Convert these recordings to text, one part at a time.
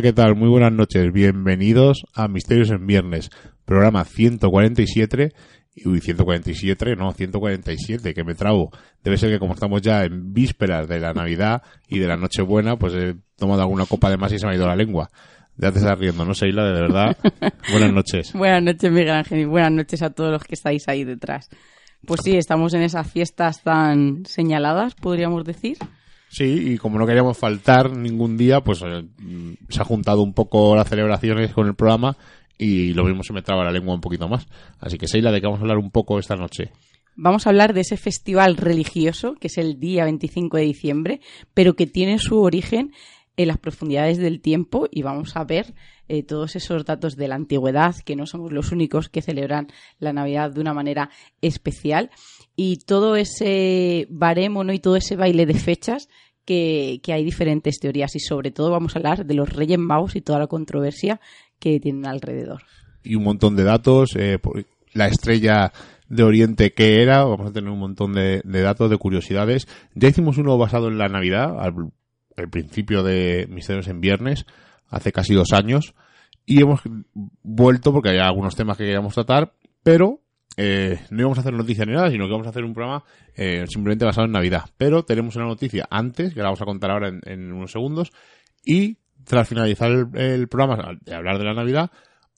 Hola, ¿qué tal? Muy buenas noches. Bienvenidos a Misterios en Viernes, programa 147. Uy, 147, no, 147, que me trago. Debe ser que como estamos ya en vísperas de la Navidad y de la Nochebuena, pues he tomado alguna copa de más y se me ha ido la lengua. Ya te estás riendo, ¿no, Seila? De verdad. buenas noches. Buenas noches, Miguel Ángel, y buenas noches a todos los que estáis ahí detrás. Pues sí, estamos en esas fiestas tan señaladas, podríamos decir. Sí, y como no queríamos faltar ningún día, pues eh, se ha juntado un poco las celebraciones con el programa y lo mismo se me traba la lengua un poquito más. Así que, Seila, ¿de qué vamos a hablar un poco esta noche? Vamos a hablar de ese festival religioso que es el día 25 de diciembre, pero que tiene su origen en las profundidades del tiempo y vamos a ver eh, todos esos datos de la antigüedad, que no somos los únicos que celebran la Navidad de una manera especial y todo ese baremo y todo ese baile de fechas que, que, hay diferentes teorías y sobre todo vamos a hablar de los Reyes Magos y toda la controversia que tienen alrededor. Y un montón de datos, eh, la estrella de Oriente que era, vamos a tener un montón de, de, datos, de curiosidades. Ya hicimos uno basado en la Navidad, al, al principio de Misterios en Viernes, hace casi dos años, y hemos vuelto porque hay algunos temas que queríamos tratar, pero eh, no íbamos a hacer noticia ni nada, sino que vamos a hacer un programa eh, simplemente basado en Navidad. Pero tenemos una noticia antes, que la vamos a contar ahora en, en unos segundos, y tras finalizar el, el, programa de hablar de la Navidad,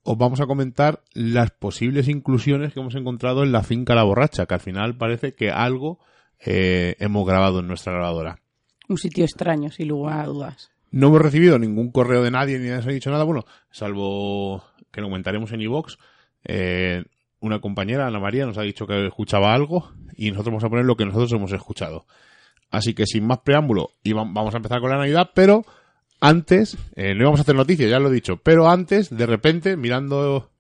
os vamos a comentar las posibles inclusiones que hemos encontrado en la finca La Borracha, que al final parece que algo eh, hemos grabado en nuestra grabadora. Un sitio extraño, sin lugar a dudas. No hemos recibido ningún correo de nadie ni nos ha dicho nada, bueno, salvo que lo comentaremos en iVox. Eh, una compañera, Ana María, nos ha dicho que escuchaba algo y nosotros vamos a poner lo que nosotros hemos escuchado. Así que sin más preámbulo, y vamos a empezar con la Navidad, pero antes, eh, no íbamos a hacer noticias, ya lo he dicho, pero antes, de repente, mirando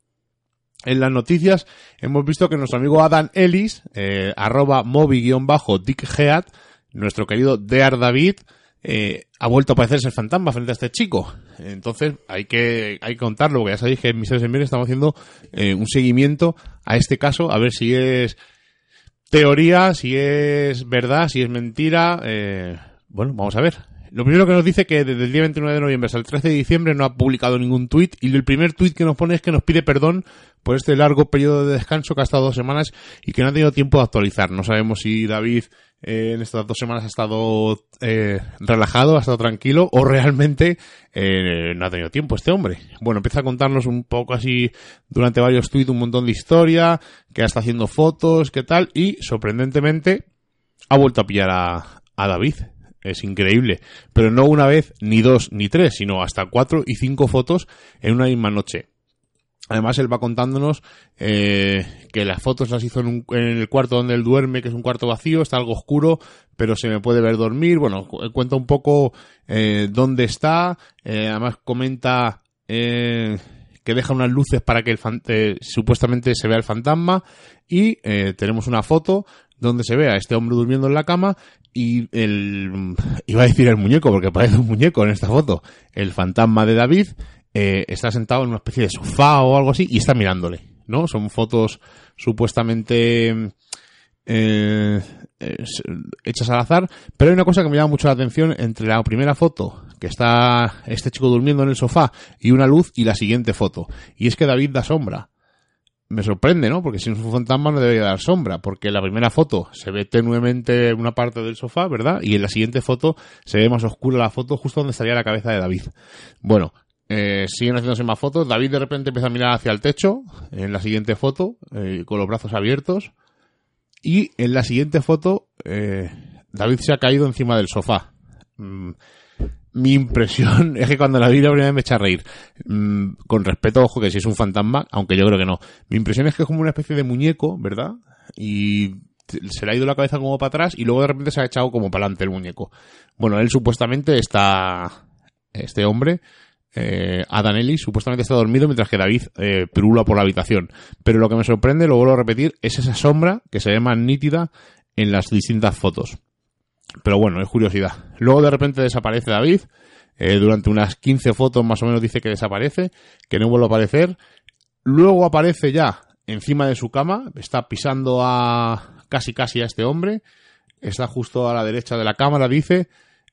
en las noticias, hemos visto que nuestro amigo Adam Ellis, eh, arroba mobi-dickhead, nuestro querido Dear David, eh, ha vuelto a parecerse el fantasma frente a este chico. Entonces, hay que, hay que contarlo, porque ya sabéis que en Misterios en Viernes estamos haciendo eh, un seguimiento a este caso, a ver si es teoría, si es verdad, si es mentira. Eh, bueno, vamos a ver. Lo primero que nos dice que desde el día 29 de noviembre hasta el 13 de diciembre no ha publicado ningún tuit y el primer tuit que nos pone es que nos pide perdón por este largo periodo de descanso que ha estado dos semanas y que no ha tenido tiempo de actualizar. No sabemos si David en estas dos semanas ha estado eh, relajado, ha estado tranquilo o realmente eh, no ha tenido tiempo este hombre. Bueno, empieza a contarnos un poco así durante varios tweets un montón de historia, que está haciendo fotos, qué tal y sorprendentemente ha vuelto a pillar a David. Es increíble. Pero no una vez, ni dos, ni tres, sino hasta cuatro y cinco fotos en una misma noche. Además, él va contándonos eh, que las fotos las hizo en, un, en, el cuarto donde él duerme, que es un cuarto vacío, está algo oscuro, pero se me puede ver dormir. Bueno, cuenta un poco eh, dónde está. Eh, además, comenta eh, que deja unas luces para que el eh, supuestamente se vea el fantasma. Y eh, tenemos una foto donde se ve a este hombre durmiendo en la cama y el iba a decir el muñeco porque parece un muñeco en esta foto el fantasma de David eh, está sentado en una especie de sofá o algo así y está mirándole no son fotos supuestamente eh, eh, hechas al azar pero hay una cosa que me llama mucho la atención entre la primera foto que está este chico durmiendo en el sofá y una luz y la siguiente foto y es que David da sombra me sorprende, ¿no? Porque si es un fantasma no debería dar sombra, porque en la primera foto se ve tenuemente una parte del sofá, ¿verdad? Y en la siguiente foto se ve más oscura la foto justo donde estaría la cabeza de David. Bueno, eh, siguen haciéndose más fotos. David de repente empieza a mirar hacia el techo, en la siguiente foto, eh, con los brazos abiertos. Y en la siguiente foto, eh, David se ha caído encima del sofá. Mm mi impresión es que cuando la vi la primera vez me echa a reír. Mm, con respeto, ojo, que si es un fantasma, aunque yo creo que no. Mi impresión es que es como una especie de muñeco, ¿verdad? Y se le ha ido la cabeza como para atrás y luego de repente se ha echado como para adelante el muñeco. Bueno, él supuestamente está... Este hombre, eh, Adam Ellis, supuestamente está dormido mientras que David eh, por la habitación. Pero lo que me sorprende, lo vuelvo a repetir, es esa sombra que se ve más nítida en las distintas fotos. Pero bueno, es curiosidad. Luego de repente desaparece David. Eh, durante unas 15 fotos más o menos dice que desaparece, que no vuelve a aparecer. Luego aparece ya encima de su cama, está pisando a casi casi a este hombre. Está justo a la derecha de la cámara, dice.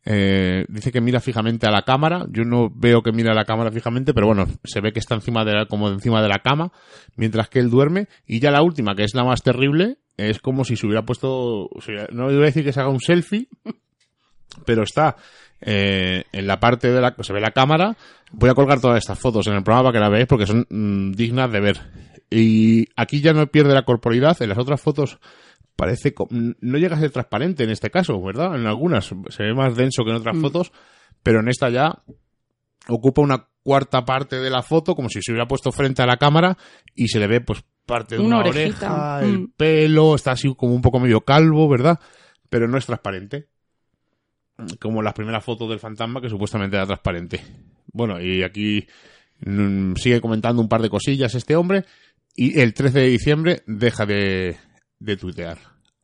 Eh, dice que mira fijamente a la cámara. Yo no veo que mira a la cámara fijamente, pero bueno, se ve que está encima de la, como encima de la cama, mientras que él duerme. Y ya la última, que es la más terrible, es como si se hubiera puesto, no voy a decir que se haga un selfie, pero está eh, en la parte de la, se ve la cámara. Voy a colgar todas estas fotos en el programa para que la veáis porque son mm, dignas de ver. Y aquí ya no pierde la corporalidad, en las otras fotos parece, no llega a ser transparente en este caso, ¿verdad? En algunas se ve más denso que en otras mm. fotos, pero en esta ya ocupa una cuarta parte de la foto como si se hubiera puesto frente a la cámara y se le ve pues parte de una, oreja, el mm. pelo, está así como un poco medio calvo, ¿verdad? Pero no es transparente. Como las primeras fotos del fantasma que supuestamente era transparente. Bueno, y aquí mm, sigue comentando un par de cosillas este hombre y el 13 de diciembre deja de, de tuitear.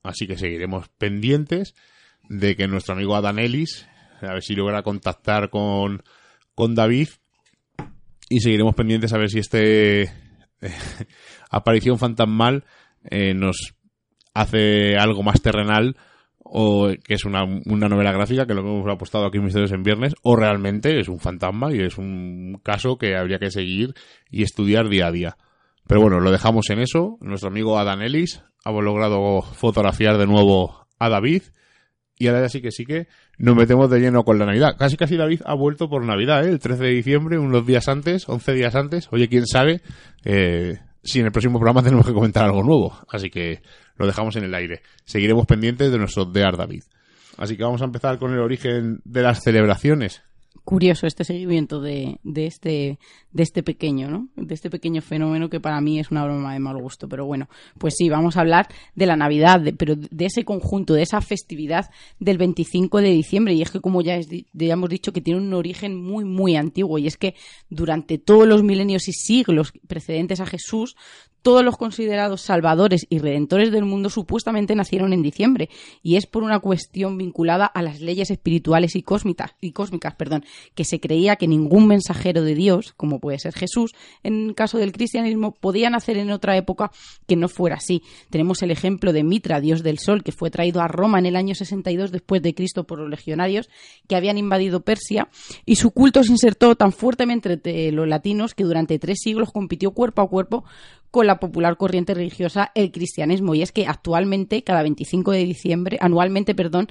Así que seguiremos pendientes de que nuestro amigo Adam Ellis, a ver si logra contactar con, con David, y seguiremos pendientes a ver si este eh, aparición fantasmal eh, nos hace algo más terrenal o que es una, una novela gráfica que lo hemos apostado aquí en Misterios en Viernes o realmente es un fantasma y es un caso que habría que seguir y estudiar día a día. Pero bueno, lo dejamos en eso. Nuestro amigo Adam Ellis ha logrado fotografiar de nuevo a David. Y ahora sí que sí que nos metemos de lleno con la Navidad. Casi casi David ha vuelto por Navidad, ¿eh? el 13 de diciembre, unos días antes, 11 días antes. Oye, quién sabe eh, si en el próximo programa tenemos que comentar algo nuevo. Así que lo dejamos en el aire. Seguiremos pendientes de nuestro Dear David. Así que vamos a empezar con el origen de las celebraciones curioso este seguimiento de, de, este, de este pequeño, ¿no? De este pequeño fenómeno que para mí es una broma de mal gusto. Pero bueno, pues sí, vamos a hablar de la Navidad, pero de ese conjunto, de esa festividad del 25 de diciembre. Y es que, como ya, ya hemos dicho, que tiene un origen muy, muy antiguo. Y es que durante todos los milenios y siglos precedentes a Jesús, todos los considerados salvadores y redentores del mundo supuestamente nacieron en diciembre, y es por una cuestión vinculada a las leyes espirituales y cósmicas, y cósmicas perdón, que se creía que ningún mensajero de Dios, como puede ser Jesús, en el caso del cristianismo, podía nacer en otra época que no fuera así. Tenemos el ejemplo de Mitra, dios del sol, que fue traído a Roma en el año 62 después de Cristo por los legionarios que habían invadido Persia, y su culto se insertó tan fuertemente entre los latinos que durante tres siglos compitió cuerpo a cuerpo con la popular corriente religiosa el cristianismo. Y es que actualmente, cada 25 de diciembre, anualmente, perdón,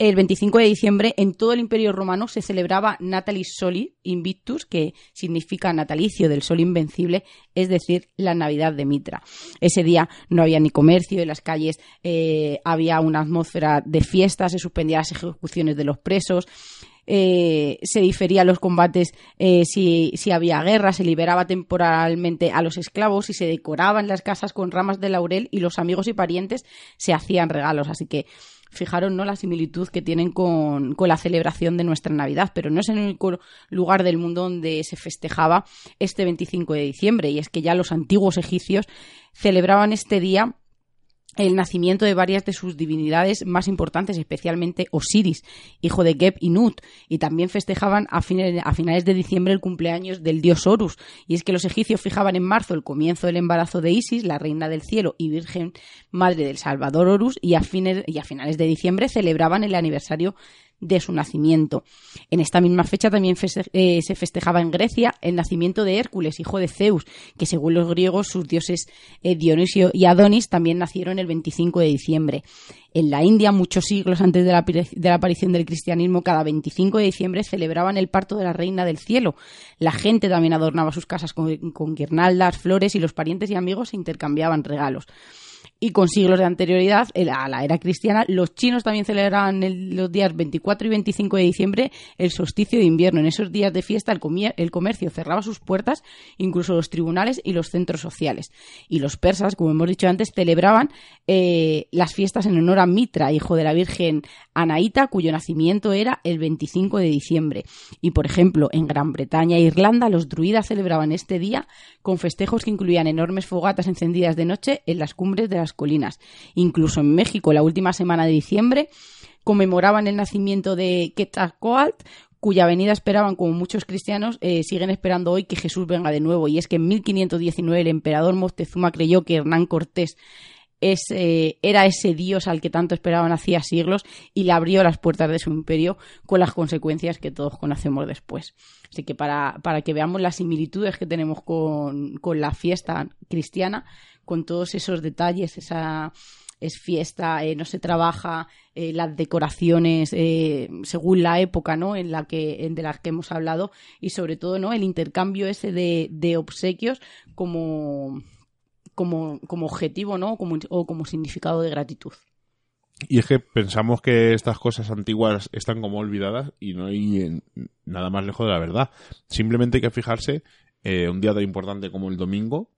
el 25 de diciembre en todo el Imperio Romano se celebraba Natalis Soli Invictus, que significa natalicio del sol invencible, es decir, la Navidad de Mitra. Ese día no había ni comercio, en las calles eh, había una atmósfera de fiesta, se suspendían las ejecuciones de los presos, eh, se diferían los combates eh, si, si, había guerra, se liberaba temporalmente a los esclavos y se decoraban las casas con ramas de laurel y los amigos y parientes se hacían regalos. Así que fijaron ¿no? la similitud que tienen con, con, la celebración de nuestra Navidad, pero no es el único lugar del mundo donde se festejaba este 25 de diciembre, y es que ya los antiguos egipcios celebraban este día el nacimiento de varias de sus divinidades más importantes, especialmente Osiris, hijo de Geb y Nut, y también festejaban a, finales de diciembre el cumpleaños del dios Horus. Y es que los egipcios fijaban en marzo el comienzo del embarazo de Isis, la reina del cielo y virgen madre del Salvador Horus, y a, y a finales de diciembre celebraban el aniversario de su nacimiento. En esta misma fecha también eh, se festejaba en Grecia el nacimiento de Hércules, hijo de Zeus, que según los griegos sus dioses eh, Dionisio y Adonis también nacieron el 25 de diciembre. En la India, muchos siglos antes de la, aparición del cristianismo, cada 25 de diciembre celebraban el parto de la reina del cielo. La gente también adornaba sus casas con guirnaldas, flores y los parientes y amigos se intercambiaban regalos y con siglos de anterioridad a la era cristiana, los chinos también celebraban los días 24 y 25 de diciembre el solsticio de invierno. En esos días de fiesta el, comercio cerraba sus puertas, incluso los tribunales y los centros sociales. Y los persas, como hemos dicho antes, celebraban eh, las fiestas en honor a Mitra, hijo de la Virgen Anaíta, cuyo nacimiento era el 25 de diciembre. Y, por ejemplo, en Gran Bretaña e Irlanda, los druidas celebraban este día con festejos que incluían enormes fogatas encendidas de noche en las cumbres de las colinas. Incluso en México, la última semana de diciembre, conmemoraban el nacimiento de Quetzalcoatl, cuya venida esperaban, como muchos cristianos, eh, siguen esperando hoy que Jesús venga de nuevo. Y es que en 1519 el emperador Moctezuma creyó que Hernán Cortés es, eh, era ese dios al que tanto esperaban hacía siglos y le abrió las puertas de su imperio con las consecuencias que todos conocemos después. Así que para, para que veamos las similitudes que tenemos con, con la fiesta cristiana, con todos esos detalles, esa es fiesta, eh, no se trabaja, eh, las decoraciones eh, según la época ¿no? en la que, de las que hemos hablado y sobre todo ¿no? el intercambio ese de, obsequios como, como, como objetivo ¿no? como, o como significado de gratitud. Y es que pensamos que estas cosas antiguas están como olvidadas y no hay nada más lejos de la verdad. Simplemente hay que fijarse, un día tan importante como el domingo,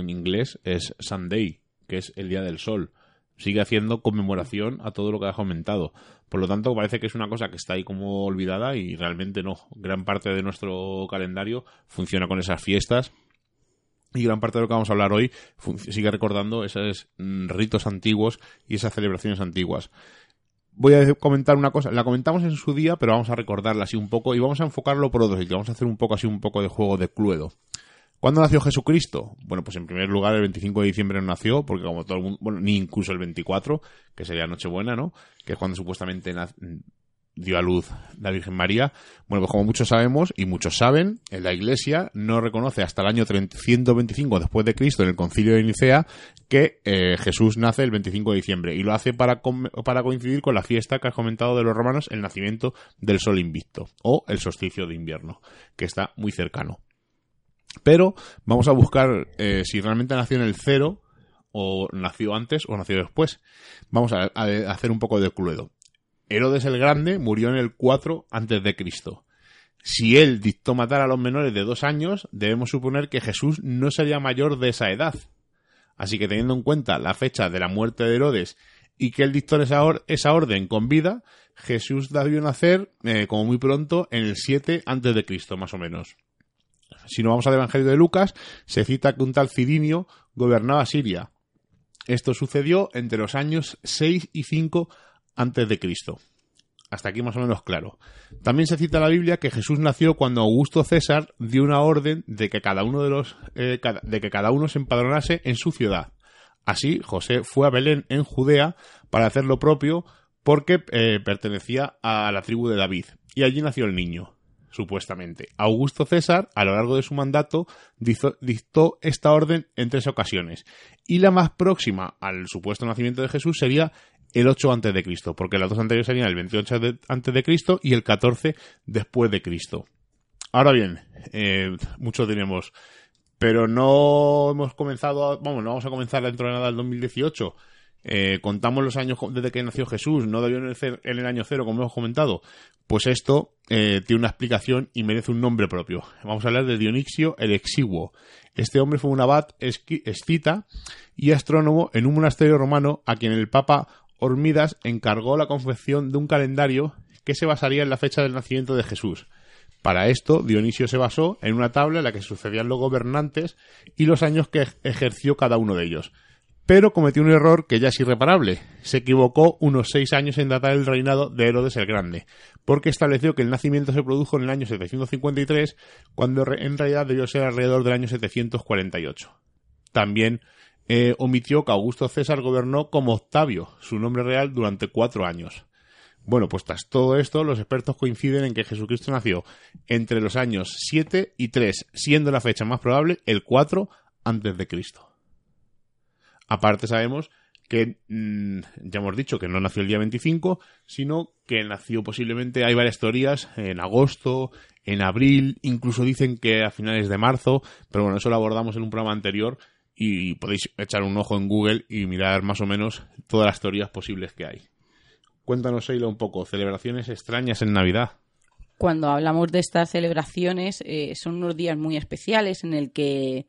en inglés es Sunday, que es el día del sol sigue haciendo conmemoración a todo lo que has comentado. Por lo tanto, parece que es una cosa que está ahí como olvidada y realmente no. Gran parte de nuestro calendario funciona con esas fiestas y gran parte de lo que vamos a hablar hoy sigue recordando esos mm, ritos antiguos y esas celebraciones antiguas. Voy a comentar una cosa, la comentamos en su día, pero vamos a recordarla así un poco y vamos a enfocarlo por otro sitio. Vamos a hacer un poco así un poco de juego de Cluedo. ¿Cuándo nació Jesucristo? Bueno, pues en primer lugar el 25 de diciembre no nació, porque como todo el mundo, bueno, ni incluso el 24, que sería Nochebuena, ¿no? Que es cuando supuestamente dio a luz la Virgen María. Bueno, pues como muchos sabemos, y muchos saben, en la Iglesia no reconoce hasta el año 125 después de Cristo, en el concilio de Nicea, que eh, Jesús nace el 25 de diciembre. Y lo hace para, para coincidir con la fiesta que has comentado de los romanos, el nacimiento del sol invicto, o el solsticio de invierno, que está muy cercano. Pero vamos a buscar eh, si realmente nació en el cero o nació antes o nació después. Vamos a, hacer un poco de cluedo. Herodes el Grande murió en el 4 antes de Cristo. Si él dictó matar a los menores de dos años, debemos suponer que Jesús no sería mayor de esa edad. Así que teniendo en cuenta la fecha de la muerte de Herodes y que él dictó esa, orden con vida, Jesús debió nacer eh, como muy pronto en el 7 antes de Cristo, más o menos. Si no vamos al Evangelio de Lucas, se cita que un tal Cirinio gobernaba Siria. Esto sucedió entre los años 6 y 5 antes de Cristo. Hasta aquí más o menos claro. También se cita en la Biblia que Jesús nació cuando Augusto César dio una orden de que cada uno de los eh, de que cada uno se empadronase en su ciudad. Así, José fue a Belén en Judea para hacer lo propio porque eh, pertenecía a la tribu de David y allí nació el niño supuestamente. Augusto César, a lo largo de su mandato, dictó esta orden en tres ocasiones. Y la más próxima al supuesto nacimiento de Jesús sería el 8 antes de Cristo, porque las dos anteriores serían el 28 antes de Cristo y el 14 después de Cristo. Ahora bien, eh, muchos diremos, pero no hemos comenzado, vamos, no vamos a comenzar dentro de nada el 2018. Eh, contamos los años desde que nació Jesús, no debió nacer en el año cero, como hemos comentado. Pues esto eh, tiene una explicación y merece un nombre propio. Vamos a hablar de Dionixio el Exiguo. Este hombre fue un abad escita y astrónomo en un monasterio romano a quien el Papa Hormidas encargó la confección de un calendario que se basaría en la fecha del nacimiento de Jesús. Para esto, Dionisio se basó en una tabla en la que sucedían los gobernantes y los años que ejerció cada uno de ellos pero cometió un error que ya es irreparable. Se equivocó unos seis años en datar el reinado de Herodes el Grande, porque estableció que el nacimiento se produjo en el año 753, cuando en realidad debió ser alrededor del año 748. También eh, omitió que Augusto César gobernó como Octavio, su nombre real, durante cuatro años. Bueno, pues tras todo esto, los expertos coinciden en que Jesucristo nació entre los años 7 y 3, siendo la fecha más probable el 4 antes de Cristo. Aparte sabemos que mm, ya hemos dicho que no nació el día 25, sino que nació posiblemente, hay varias teorías, en agosto, en abril, incluso dicen que a finales de marzo, pero bueno, eso lo abordamos en un programa anterior y podéis echar un ojo en Google y mirar más o menos todas las teorías posibles que hay. Cuéntanos, Sheila, un poco, celebraciones extrañas en Navidad cuando hablamos de estas celebraciones, eh, son unos días muy especiales en el que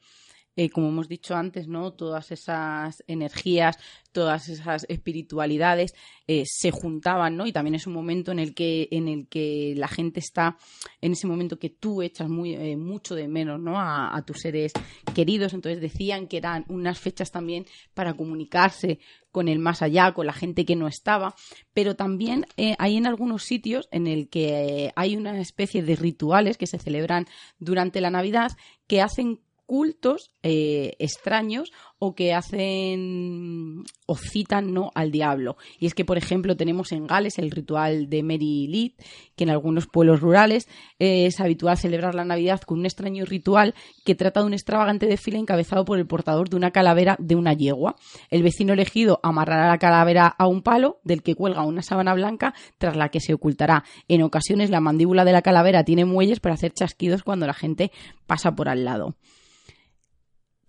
eh, como hemos dicho antes, ¿no? Todas esas energías, todas esas espiritualidades eh, se juntaban, ¿no? Y también es un momento en el que, en el que la gente está, en ese momento que tú echas muy, eh, mucho de menos, ¿no? A, tus seres queridos. Entonces decían que eran unas fechas también para comunicarse con el más allá, con la gente que no estaba, pero también hay en algunos sitios en el que hay una especie de rituales que se celebran durante la Navidad que hacen cultos eh, extraños o que hacen o citan no al diablo. Y es que, por ejemplo, tenemos en Gales el ritual de Mary Lee, que en algunos pueblos rurales es habitual celebrar la Navidad con un extraño ritual que trata de un extravagante desfile encabezado por el portador de una calavera de una yegua. El vecino elegido amarrará la calavera a un palo del que cuelga una sábana blanca tras la que se ocultará. En ocasiones la mandíbula de la calavera tiene muelles para hacer chasquidos cuando la gente pasa por al lado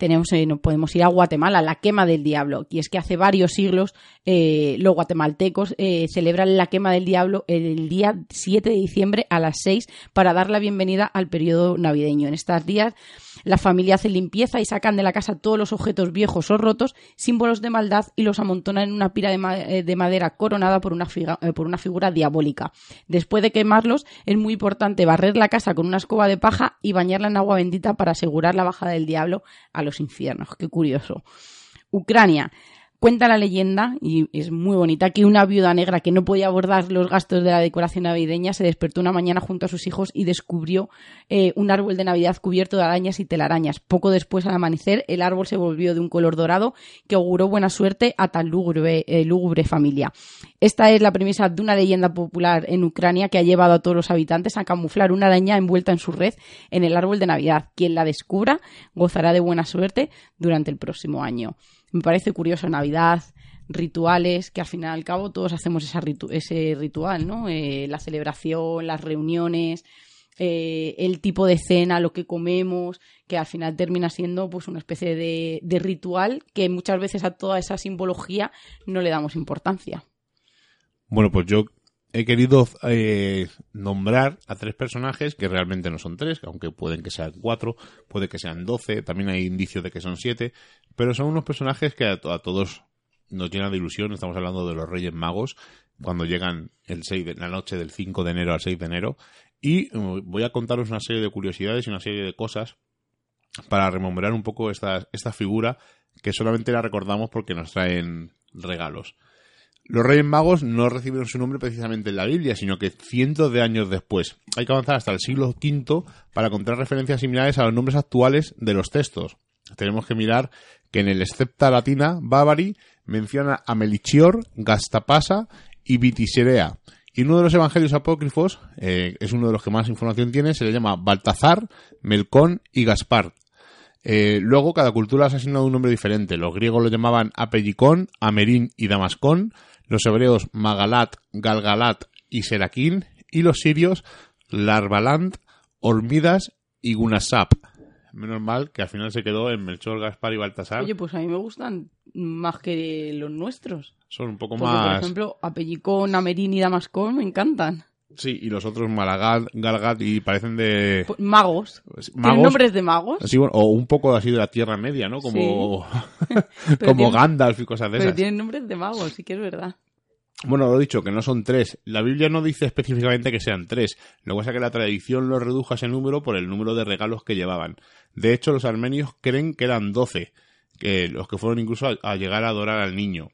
tenemos, eh, podemos ir a Guatemala, la quema del diablo. Y es que hace varios siglos eh, los guatemaltecos eh, celebran la quema del diablo el día 7 de diciembre a las 6 para dar la bienvenida al periodo navideño. En estos días la familia hace limpieza y sacan de la casa todos los objetos viejos o rotos, símbolos de maldad, y los amontonan en una pira de, madera coronada por una, por una figura diabólica. Después de quemarlos, es muy importante barrer la casa con una escoba de paja y bañarla en agua bendita para asegurar la bajada del diablo a los infiernos. Qué curioso. Ucrania. Cuenta la leyenda, y es muy bonita, que una viuda negra que no podía abordar los gastos de la decoración navideña se despertó una mañana junto a sus hijos y descubrió eh, un árbol de Navidad cubierto de arañas y telarañas. Poco después, al amanecer, el árbol se volvió de un color dorado que auguró buena suerte a tan eh, lúgubre familia. Esta es la premisa de una leyenda popular en Ucrania que ha llevado a todos los habitantes a camuflar una araña envuelta en su red en el árbol de Navidad. Quien la descubra gozará de buena suerte durante el próximo año me parece curioso Navidad, rituales, que al final al cabo todos hacemos ese ritual, ¿no? Eh, la celebración, las reuniones, eh, el tipo de cena, lo que comemos, que al final termina siendo pues una especie de, de ritual que muchas veces a toda esa simbología no le damos importancia. Bueno, pues yo he querido eh, nombrar a tres personajes que realmente no son tres, aunque pueden que sean cuatro, puede que sean doce, también hay indicios de que son siete, pero son unos personajes que a, todos nos llenan de ilusión. Estamos hablando de los Reyes Magos, cuando llegan el 6 de la noche del 5 de enero al 6 de enero. Y uh, voy a contaros una serie de curiosidades y una serie de cosas para rememorar un poco esta, esta figura que solamente la recordamos porque nos traen regalos. Los Reyes Magos no recibieron su nombre precisamente en la Biblia, sino que cientos de años después. Hay que avanzar hasta el siglo V para encontrar referencias similares a los nombres actuales de los textos. Tenemos que mirar que en el Escepta Latina, Bávary menciona a Melichior, Gastapasa y Vitiserea. Y uno de los evangelios apócrifos, eh, es uno de los que más información tiene, se le llama Baltazar, Melcón y Gaspar. Eh, luego, cada cultura ha asignado un nombre diferente. Los griegos lo llamaban Apellicón, Amerin y Damascón los hebreos Magalat, Galgalat y Seraquín, y los sirios Larvaland, Hormidas y Gunasap. Menos mal que al final se quedó en Melchor, Gaspar y Baltasar. Oye, pues a mí me gustan más que los nuestros. Son un poco más. Por ejemplo, Apellicón, Amerin y Damascón me encantan. Sí, y los otros Malagat, Galgat y parecen de... Pues, magos. ¿Tienen nombres de magos? Sí, bueno, o un poco así de la Tierra Media, ¿no? Como, como Gandalf y cosas de esas. Pero tienen nombres de magos, sí que es verdad. Bueno, lo he dicho, que no son tres. La Biblia no dice específicamente que sean tres. Lo que pasa es que la tradición lo redujo a ese número por el número de regalos que llevaban. De hecho, los armenios creen que eran doce, que los que fueron incluso a, a llegar a adorar al niño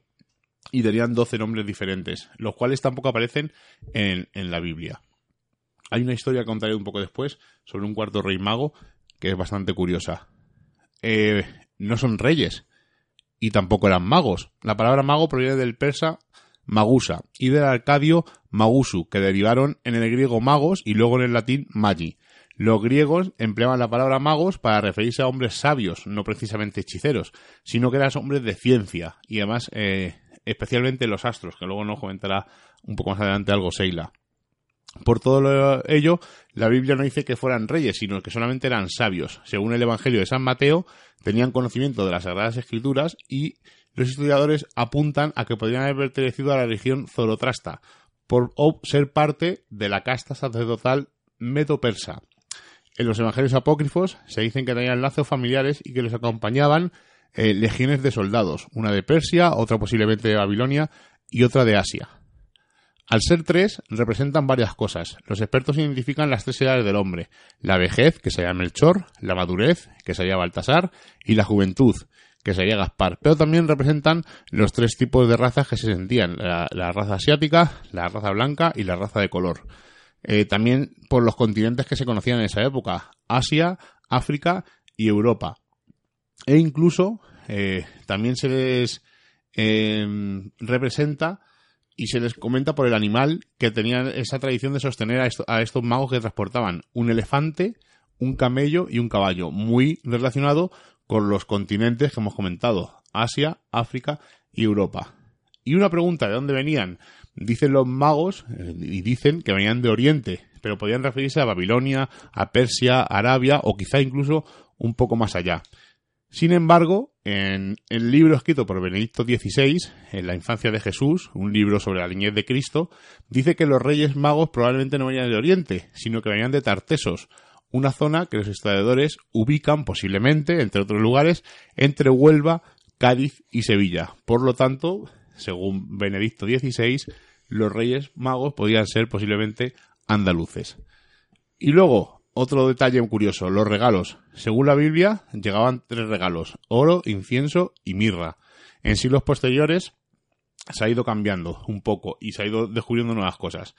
y tenían 12 nombres diferentes, los cuales tampoco aparecen en, la Biblia. Hay una historia que contaré un poco después sobre un cuarto rey mago que es bastante curiosa. Eh, no son reyes y tampoco eran magos. La palabra mago proviene del persa magusa y del arcadio magusu, que derivaron en el griego magos y luego en el latín magi. Los griegos empleaban la palabra magos para referirse a hombres sabios, no precisamente hechiceros, sino que eran hombres de ciencia y además eh, especialmente los astros, que luego nos comentará un poco más adelante algo Seila. Por todo ello, la Biblia no dice que fueran reyes, sino que solamente eran sabios. Según el Evangelio de San Mateo, tenían conocimiento de las Sagradas Escrituras y los historiadores apuntan a que podrían haber pertenecido a la religión zorotrasta, por ser parte de la casta sacerdotal medo-persa. En los evangelios apócrifos se dicen que tenían lazos familiares y que los acompañaban eh, legiones de soldados, una de Persia, otra posiblemente de Babilonia y otra de Asia. Al ser tres, representan varias cosas. Los expertos identifican las tres edades del hombre. La vejez, que sería Melchor, la madurez, que sería Baltasar, y la juventud, que sería Gaspar. Pero también representan los tres tipos de razas que se sentían. La, raza asiática, la raza blanca y la raza de color. Eh, también por los continentes que se conocían en esa época. Asia, África y Europa. E incluso eh, también se les em, representa y se les comenta por el animal que tenía esa tradición de sostener a, estos magos que transportaban un elefante, un camello y un caballo, muy relacionado con los continentes que hemos comentado, Asia, África y Europa. Y una pregunta, ¿de dónde venían? Dicen los magos, eh, y dicen que venían de Oriente, pero podían referirse a Babilonia, a Persia, Arabia o quizá incluso un poco más allá. Sin embargo, en el libro escrito por Benedicto XVI, en la infancia de Jesús, un libro sobre la niñez de Cristo, dice que los reyes magos probablemente no venían de Oriente, sino que venían de Tartesos, una zona que los historiadores ubican posiblemente, entre otros lugares, entre Huelva, Cádiz y Sevilla. Por lo tanto, según Benedicto XVI, los reyes magos podían ser posiblemente andaluces. Y luego, otro detalle curioso, los regalos. Según la Biblia, llegaban tres regalos, oro, incienso y mirra. En siglos posteriores se ha ido cambiando un poco y se ha ido descubriendo nuevas cosas.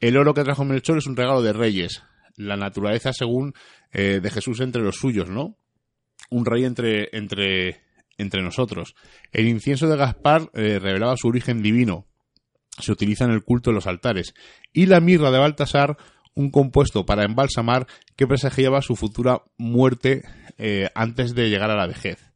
El oro que trajo Melchor es un regalo de reyes, la naturaleza según eh, de Jesús entre los suyos, ¿no? Un rey entre, entre, entre nosotros. El incienso de Gaspar eh, revelaba su origen divino. Se utiliza en el culto de los altares. Y la mirra de Baltasar un compuesto para embalsamar que presagiaba su futura muerte eh, antes de llegar a la vejez.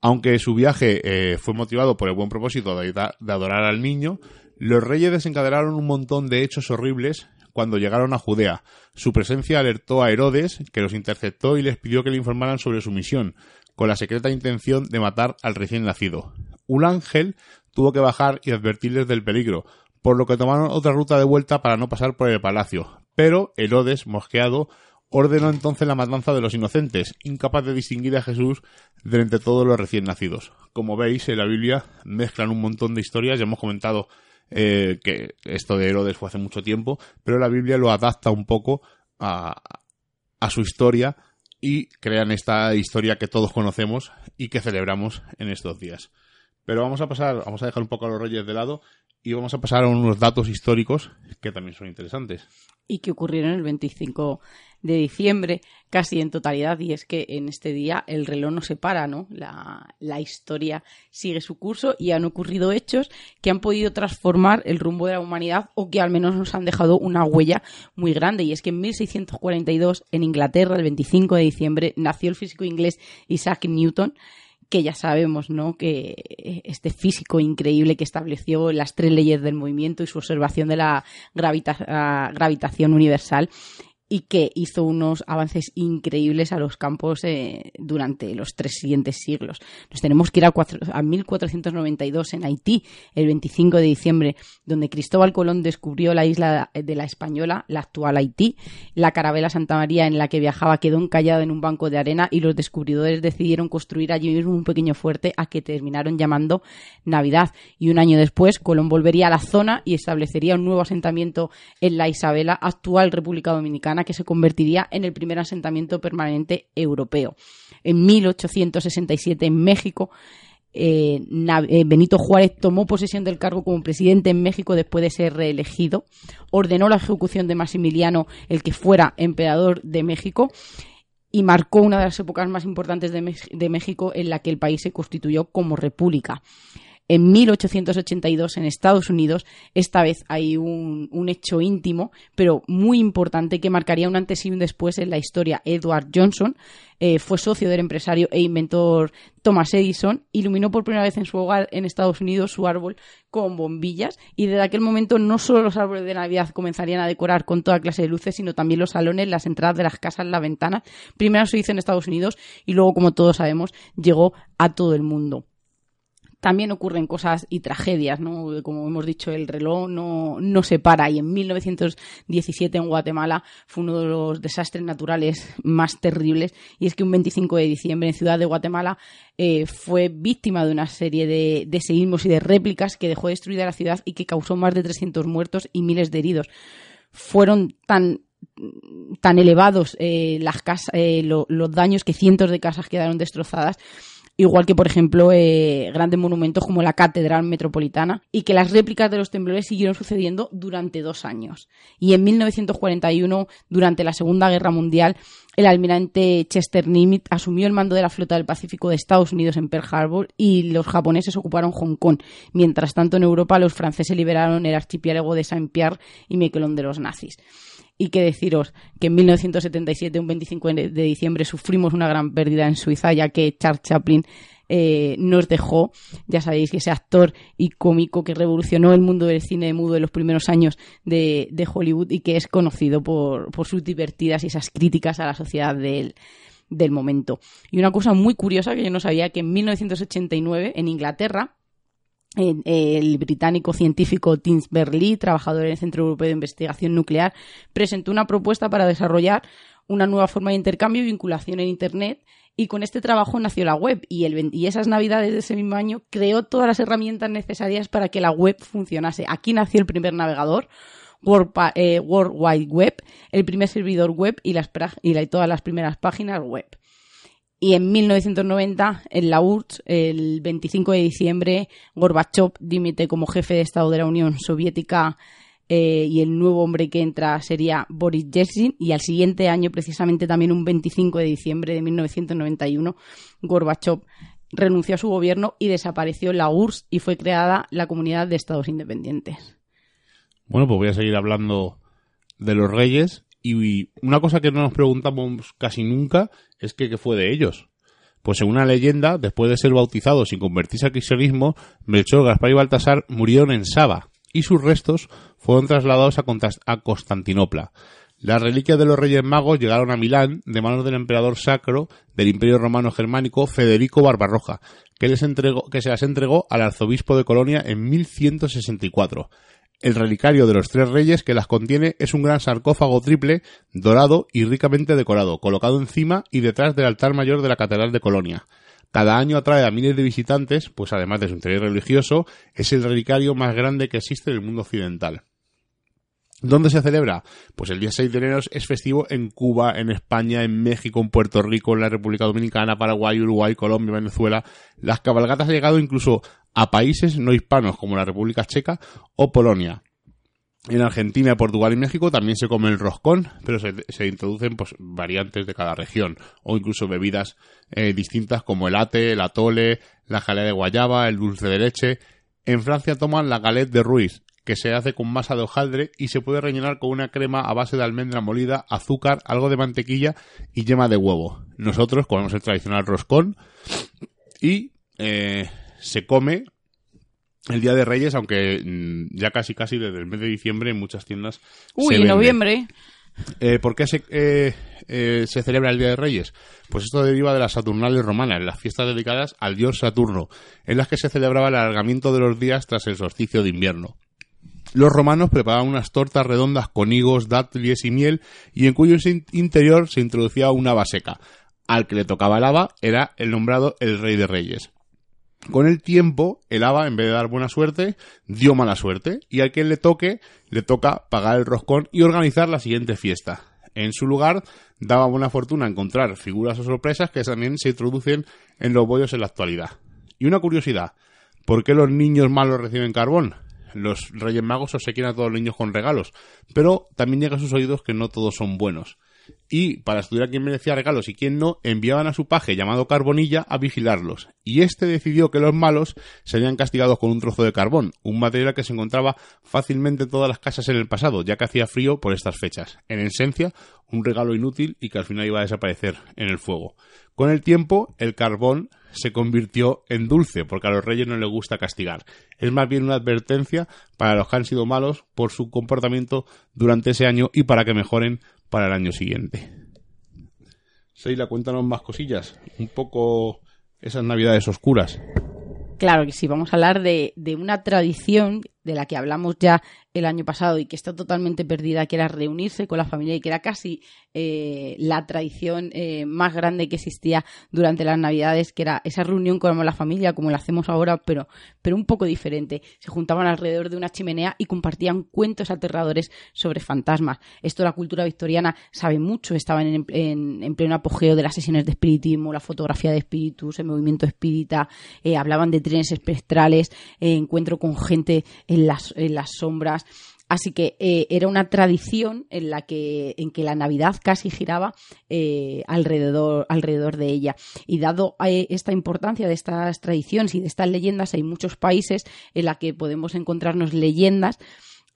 Aunque su viaje eh, fue motivado por el buen propósito de, adorar al niño, los reyes desencadenaron un montón de hechos horribles cuando llegaron a Judea. Su presencia alertó a Herodes, que los interceptó y les pidió que le informaran sobre su misión, con la secreta intención de matar al recién nacido. Un ángel tuvo que bajar y advertirles del peligro, por lo que tomaron otra ruta de vuelta para no pasar por el palacio, pero Herodes, mosqueado, ordenó entonces la matanza de los inocentes, incapaz de distinguir a Jesús de entre todos los recién nacidos. Como veis, en la Biblia mezclan un montón de historias, ya hemos comentado eh, que esto de Herodes fue hace mucho tiempo, pero la Biblia lo adapta un poco a, a su historia y crean esta historia que todos conocemos y que celebramos en estos días. Pero vamos a pasar, vamos a dejar un poco a los reyes de lado y vamos a pasar a unos datos históricos que también son interesantes y que ocurrieron el 25 de diciembre casi en totalidad y es que en este día el reloj no se para, ¿no? La, la, historia sigue su curso y han ocurrido hechos que han podido transformar el rumbo de la humanidad o que al menos nos han dejado una huella muy grande y es que en 1642 en Inglaterra el 25 de diciembre nació el físico inglés Isaac Newton que ya sabemos, ¿no? Que este físico increíble que estableció las tres leyes del movimiento y su observación de la gravitación universal y que hizo unos avances increíbles a los campos eh, durante los tres siguientes siglos. Nos tenemos que ir a, a 1492 en Haití, el 25 de diciembre, donde Cristóbal Colón descubrió la isla de la Española, la actual Haití. La carabela Santa María en la que viajaba quedó encallada en un banco de arena y los descubridores decidieron construir allí mismo un pequeño fuerte a que terminaron llamando Navidad. Y un año después, Colón volvería a la zona y establecería un nuevo asentamiento en la Isabela, actual República Dominicana que se convertiría en el primer asentamiento permanente europeo. En 1867 en México, eh, eh, Benito Juárez tomó posesión del cargo como presidente en México después de ser reelegido, ordenó la ejecución de Maximiliano, el que fuera emperador de México, y marcó una de las épocas más importantes de México en la que el país se constituyó como república en 1882 en Estados Unidos. Esta vez hay un, hecho íntimo, pero muy importante, que marcaría un antes y un después en la historia. Edward Johnson eh, fue socio del empresario e inventor Thomas Edison, iluminó por primera vez en su hogar en Estados Unidos su árbol con bombillas y desde aquel momento no solo los árboles de Navidad comenzarían a decorar con toda clase de luces, sino también los salones, las entradas de las casas, las ventanas. Primero se hizo en Estados Unidos y luego, como todos sabemos, llegó a todo el mundo también ocurren cosas y tragedias, ¿no? Como hemos dicho, el reloj no, no se para y en 1917 en Guatemala fue uno de los desastres naturales más terribles y es que un 25 de diciembre en Ciudad de Guatemala eh, fue víctima de una serie de, de seísmos y de réplicas que dejó destruida la ciudad y que causó más de 300 muertos y miles de heridos. Fueron tan tan elevados eh, las casas, eh, los daños que cientos de casas quedaron destrozadas igual que por ejemplo eh, grandes monumentos como la Catedral Metropolitana, y que las réplicas de los temblores siguieron sucediendo durante dos años. Y en 1941, durante la Segunda Guerra Mundial, el almirante Chester Nimitz asumió el mando de la flota del Pacífico de Estados Unidos en Pearl Harbor y los japoneses ocuparon Hong Kong. Mientras tanto, en Europa los franceses liberaron el archipiélago de Saint-Pierre y Miquelon de los nazis y que deciros que en 1977, un 25 de diciembre, sufrimos una gran pérdida en Suiza, ya que Charles Chaplin eh, nos dejó, ya sabéis que ese actor y cómico que revolucionó el mundo del cine mudo en los primeros años de, Hollywood y que es conocido por, por, sus divertidas y esas críticas a la sociedad del, del momento. Y una cosa muy curiosa que yo no sabía, que en 1989 en Inglaterra el británico científico Tim Berley, trabajador en el Centro Europeo de Investigación Nuclear, presentó una propuesta para desarrollar una nueva forma de intercambio y vinculación en Internet y con este trabajo nació la web y, el, esas navidades de ese mismo año creó todas las herramientas necesarias para que la web funcionase. Aquí nació el primer navegador, World, eh, World Wide Web, el primer servidor web y, las, y todas las primeras páginas web. Y en 1990, en la URSS, el 25 de diciembre, Gorbachev dimite como jefe de Estado de la Unión Soviética eh, y el nuevo hombre que entra sería Boris Yeltsin. Y al siguiente año, precisamente también un 25 de diciembre de 1991, Gorbachev renunció a su gobierno y desapareció la URSS y fue creada la Comunidad de Estados Independientes. Bueno, pues voy a seguir hablando de los reyes y una cosa que no nos preguntamos casi nunca es que qué fue de ellos. Pues según una leyenda, después de ser bautizados sin convertirse al cristianismo, Melchor, Gaspar y Baltasar murieron en Saba y sus restos fueron trasladados a Constantinopla. Las reliquias de los Reyes Magos llegaron a Milán de manos del emperador sacro del Imperio Romano Germánico Federico Barbarroja, que, les entregó, que se las entregó al arzobispo de Colonia en 1164. El relicario de los tres reyes que las contiene es un gran sarcófago triple, dorado y ricamente decorado, colocado encima y detrás del altar mayor de la Catedral de Colonia. Cada año atrae a miles de visitantes, pues además de su interés religioso, es el relicario más grande que existe en el mundo occidental. ¿Dónde se celebra? Pues el día 6 de enero es festivo en Cuba, en España, en México, en Puerto Rico, en la República Dominicana, Paraguay, Uruguay, Colombia, Venezuela. Las cabalgatas han llegado incluso a países no hispanos como la República Checa o Polonia. En Argentina, Portugal y México también se come el roscón, pero se, introducen pues, variantes de cada región o incluso bebidas eh, distintas como el ate, el atole, la jalea de guayaba, el dulce de leche. En Francia toman la galette de Ruiz, que se hace con masa de hojaldre y se puede rellenar con una crema a base de almendra molida, azúcar, algo de mantequilla y yema de huevo. Nosotros comemos el tradicional roscón y eh, se come el Día de Reyes, aunque mm, ya casi casi desde el mes de diciembre en muchas tiendas. Uy, en noviembre. Eh, ¿Por qué se, eh, eh, se celebra el Día de Reyes? Pues esto deriva de las Saturnales romanas, las fiestas dedicadas al dios Saturno, en las que se celebraba el alargamiento de los días tras el solsticio de invierno. Los romanos preparaban unas tortas redondas con higos, dátiles y miel, y en cuyo interior se introducía una baseca. Al que le tocaba el haba era el nombrado el Rey de Reyes. Con el tiempo, el Aba, en vez de dar buena suerte, dio mala suerte, y al que le toque, le toca pagar el roscón y organizar la siguiente fiesta. En su lugar, daba buena fortuna encontrar figuras o sorpresas que también se introducen en los bollos en la actualidad. Y una curiosidad, ¿por qué los niños malos reciben carbón? Los Reyes Magos obsequian a todos los niños con regalos, pero también llega a sus oídos que no todos son buenos y para estudiar quién merecía regalos y quién no, enviaban a su paje llamado Carbonilla a vigilarlos. Y este decidió que los malos serían castigados con un trozo de carbón, un material que se encontraba fácilmente en todas las casas en el pasado, ya que hacía frío por estas fechas. En esencia, un regalo inútil y que al final iba a desaparecer en el fuego. Con el tiempo, el carbón se convirtió en dulce, porque a los reyes no les gusta castigar. Es más bien una advertencia para los que han sido malos por su comportamiento durante ese año y para que mejoren para el año siguiente. Seila, cuéntanos más cosillas. Un poco esas navidades oscuras. Claro que sí, vamos a hablar de, una tradición de la que hablamos ya el año pasado y que está totalmente perdida, que era reunirse con la familia y que era casi eh, la tradición eh, más grande que existía durante las Navidades, que era esa reunión con la familia, como la hacemos ahora, pero, pero un poco diferente. Se juntaban alrededor de una chimenea y compartían cuentos aterradores sobre fantasmas. Esto la cultura victoriana sabe mucho, estaban en, en, pleno apogeo de las sesiones de espiritismo, la fotografía de espíritus, el movimiento espírita, eh, hablaban de trenes espectrales, encuentro con gente en las, sombras. Así que eh, era una tradición en la que, en que la Navidad casi giraba eh, alrededor, alrededor de ella. Y dado eh, esta importancia de estas tradiciones y de estas leyendas, hay muchos países en la que podemos encontrarnos leyendas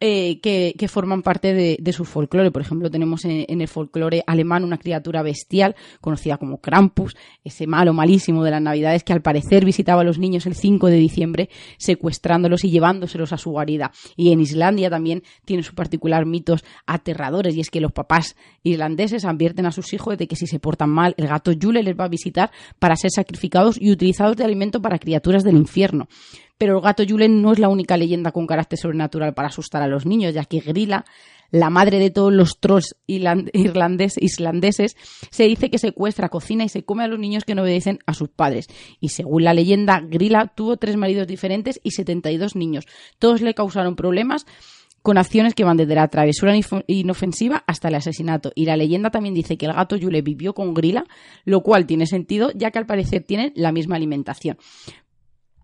eh, que, forman parte de, su folclore. Por ejemplo, tenemos en, el folclore alemán una criatura bestial conocida como Krampus, ese malo malísimo de las Navidades que al parecer visitaba a los niños el 5 de diciembre secuestrándolos y llevándoselos a su guarida. Y en Islandia también tiene su particular mitos aterradores y es que los papás irlandeses advierten a sus hijos de que si se portan mal el gato Yule les va a visitar para ser sacrificados y utilizados de alimento para criaturas del infierno. Pero el gato Julen no es la única leyenda con carácter sobrenatural para asustar a los niños, ya que Grilla, la madre de todos los trolls islandeses, se dice que secuestra, cocina y se come a los niños que no obedecen a sus padres. Y según la leyenda, Grilla tuvo tres maridos diferentes y 72 niños. Todos le causaron problemas con acciones que van desde la travesura inofensiva hasta el asesinato. Y la leyenda también dice que el gato Yule vivió con Grilla, lo cual tiene sentido, ya que al parecer tienen la misma alimentación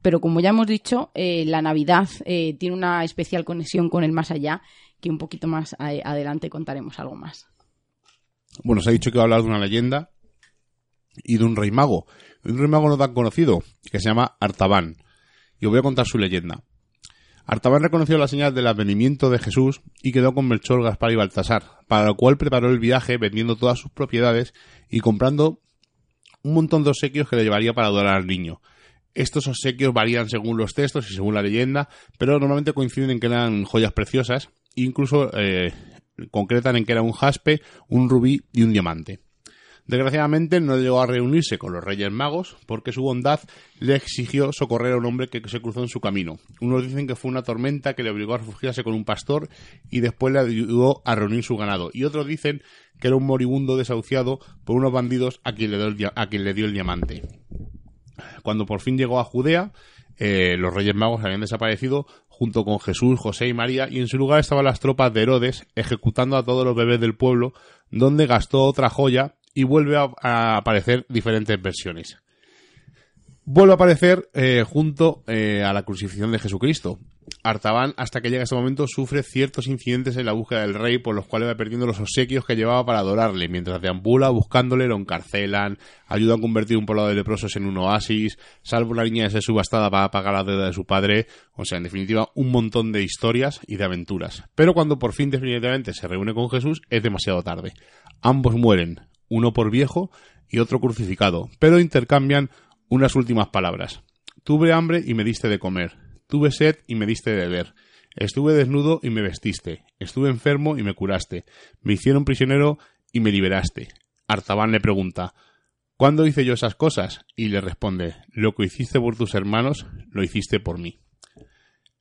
pero como ya hemos dicho, eh, la Navidad eh, tiene una especial conexión con el más allá, que un poquito más adelante contaremos algo más. Bueno, se ha dicho que va a hablar de una leyenda y de un rey mago. Un rey mago no tan conocido, que se llama Artaban. Y os voy a contar su leyenda. Artaban reconoció la señal del advenimiento de Jesús y quedó con Melchor, Gaspar y Baltasar, para lo cual preparó el viaje vendiendo todas sus propiedades y comprando un montón de obsequios que le llevaría para adorar al niño. Estos obsequios varían según los textos y según la leyenda, pero normalmente coinciden en que eran joyas preciosas, incluso eh, concretan en que era un jaspe, un rubí y un diamante. Desgraciadamente no llegó a reunirse con los Reyes Magos porque su bondad le exigió socorrer a un hombre que se cruzó en su camino. Unos dicen que fue una tormenta que le obligó a refugiarse con un pastor y después le ayudó a reunir su ganado. Y otros dicen que era un moribundo desahuciado por unos bandidos a quien le a quien le dio el diamante. Cuando por fin llegó a Judea, eh, los Reyes Magos habían desaparecido junto con Jesús, José y María, y en su lugar estaban las tropas de Herodes ejecutando a todos los bebés del pueblo, donde gastó otra joya y vuelve a, aparecer diferentes versiones. Vuelve a aparecer eh, junto eh, a la crucifixión de Jesucristo. Artaban, hasta que llega ese momento, sufre ciertos incidentes en la búsqueda del rey, por los cuales va perdiendo los obsequios que llevaba para adorarle. Mientras deambula buscándole, lo encarcelan, ayuda a convertir un poblado de leprosos en un oasis, salva una niña de ser subastada para pagar la deuda de su padre. O sea, en definitiva, un montón de historias y de aventuras. Pero cuando por fin definitivamente se reúne con Jesús, es demasiado tarde. Ambos mueren, uno por viejo y otro crucificado, pero intercambian unas últimas palabras. Tuve hambre y me diste de comer Tuve sed y me diste de beber. Estuve desnudo y me vestiste. Estuve enfermo y me curaste. Me hicieron prisionero y me liberaste. Artaban le pregunta ¿Cuándo hice yo esas cosas? Y le responde Lo que hiciste por tus hermanos, lo hiciste por mí.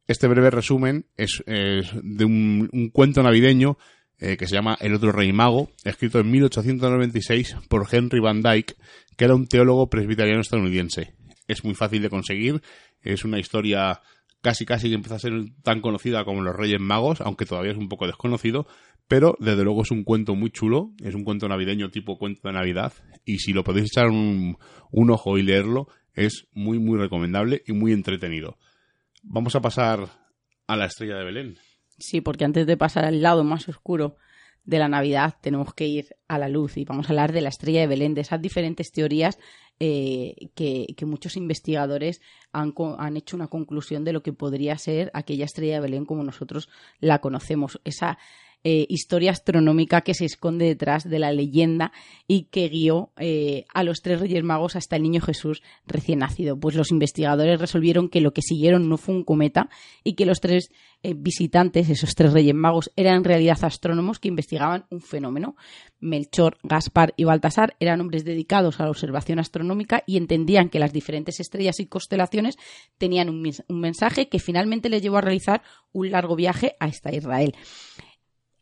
Este breve resumen es, de un, cuento navideño eh, que se llama El otro rey mago, escrito en 1896 por Henry Van Dyke, que era un teólogo presbiteriano estadounidense. Es muy fácil de conseguir, es una historia casi casi que empieza a ser tan conocida como Los Reyes Magos, aunque todavía es un poco desconocido, pero desde luego es un cuento muy chulo, es un cuento navideño tipo cuento de Navidad, y si lo podéis echar un, ojo y leerlo, es muy muy recomendable y muy entretenido. Vamos a pasar a la estrella de Belén. Sí, porque antes de pasar al lado más oscuro de la Navidad tenemos que ir a la luz y vamos a hablar de la estrella de Belén, de esas diferentes teorías eh, que, muchos investigadores han, han, hecho una conclusión de lo que podría ser aquella estrella de Belén como nosotros la conocemos. Esa eh, historia astronómica que se esconde detrás de la leyenda y que guió eh, a los tres Reyes Magos hasta el niño Jesús recién nacido. Pues los investigadores resolvieron que lo que siguieron no fue un cometa y que los tres eh, visitantes, esos tres Reyes Magos, eran en realidad astrónomos que investigaban un fenómeno. Melchor, Gaspar y Baltasar eran hombres dedicados a la observación astronómica y entendían que las diferentes estrellas y constelaciones tenían un mensaje que finalmente les llevó a realizar un largo viaje hasta Israel.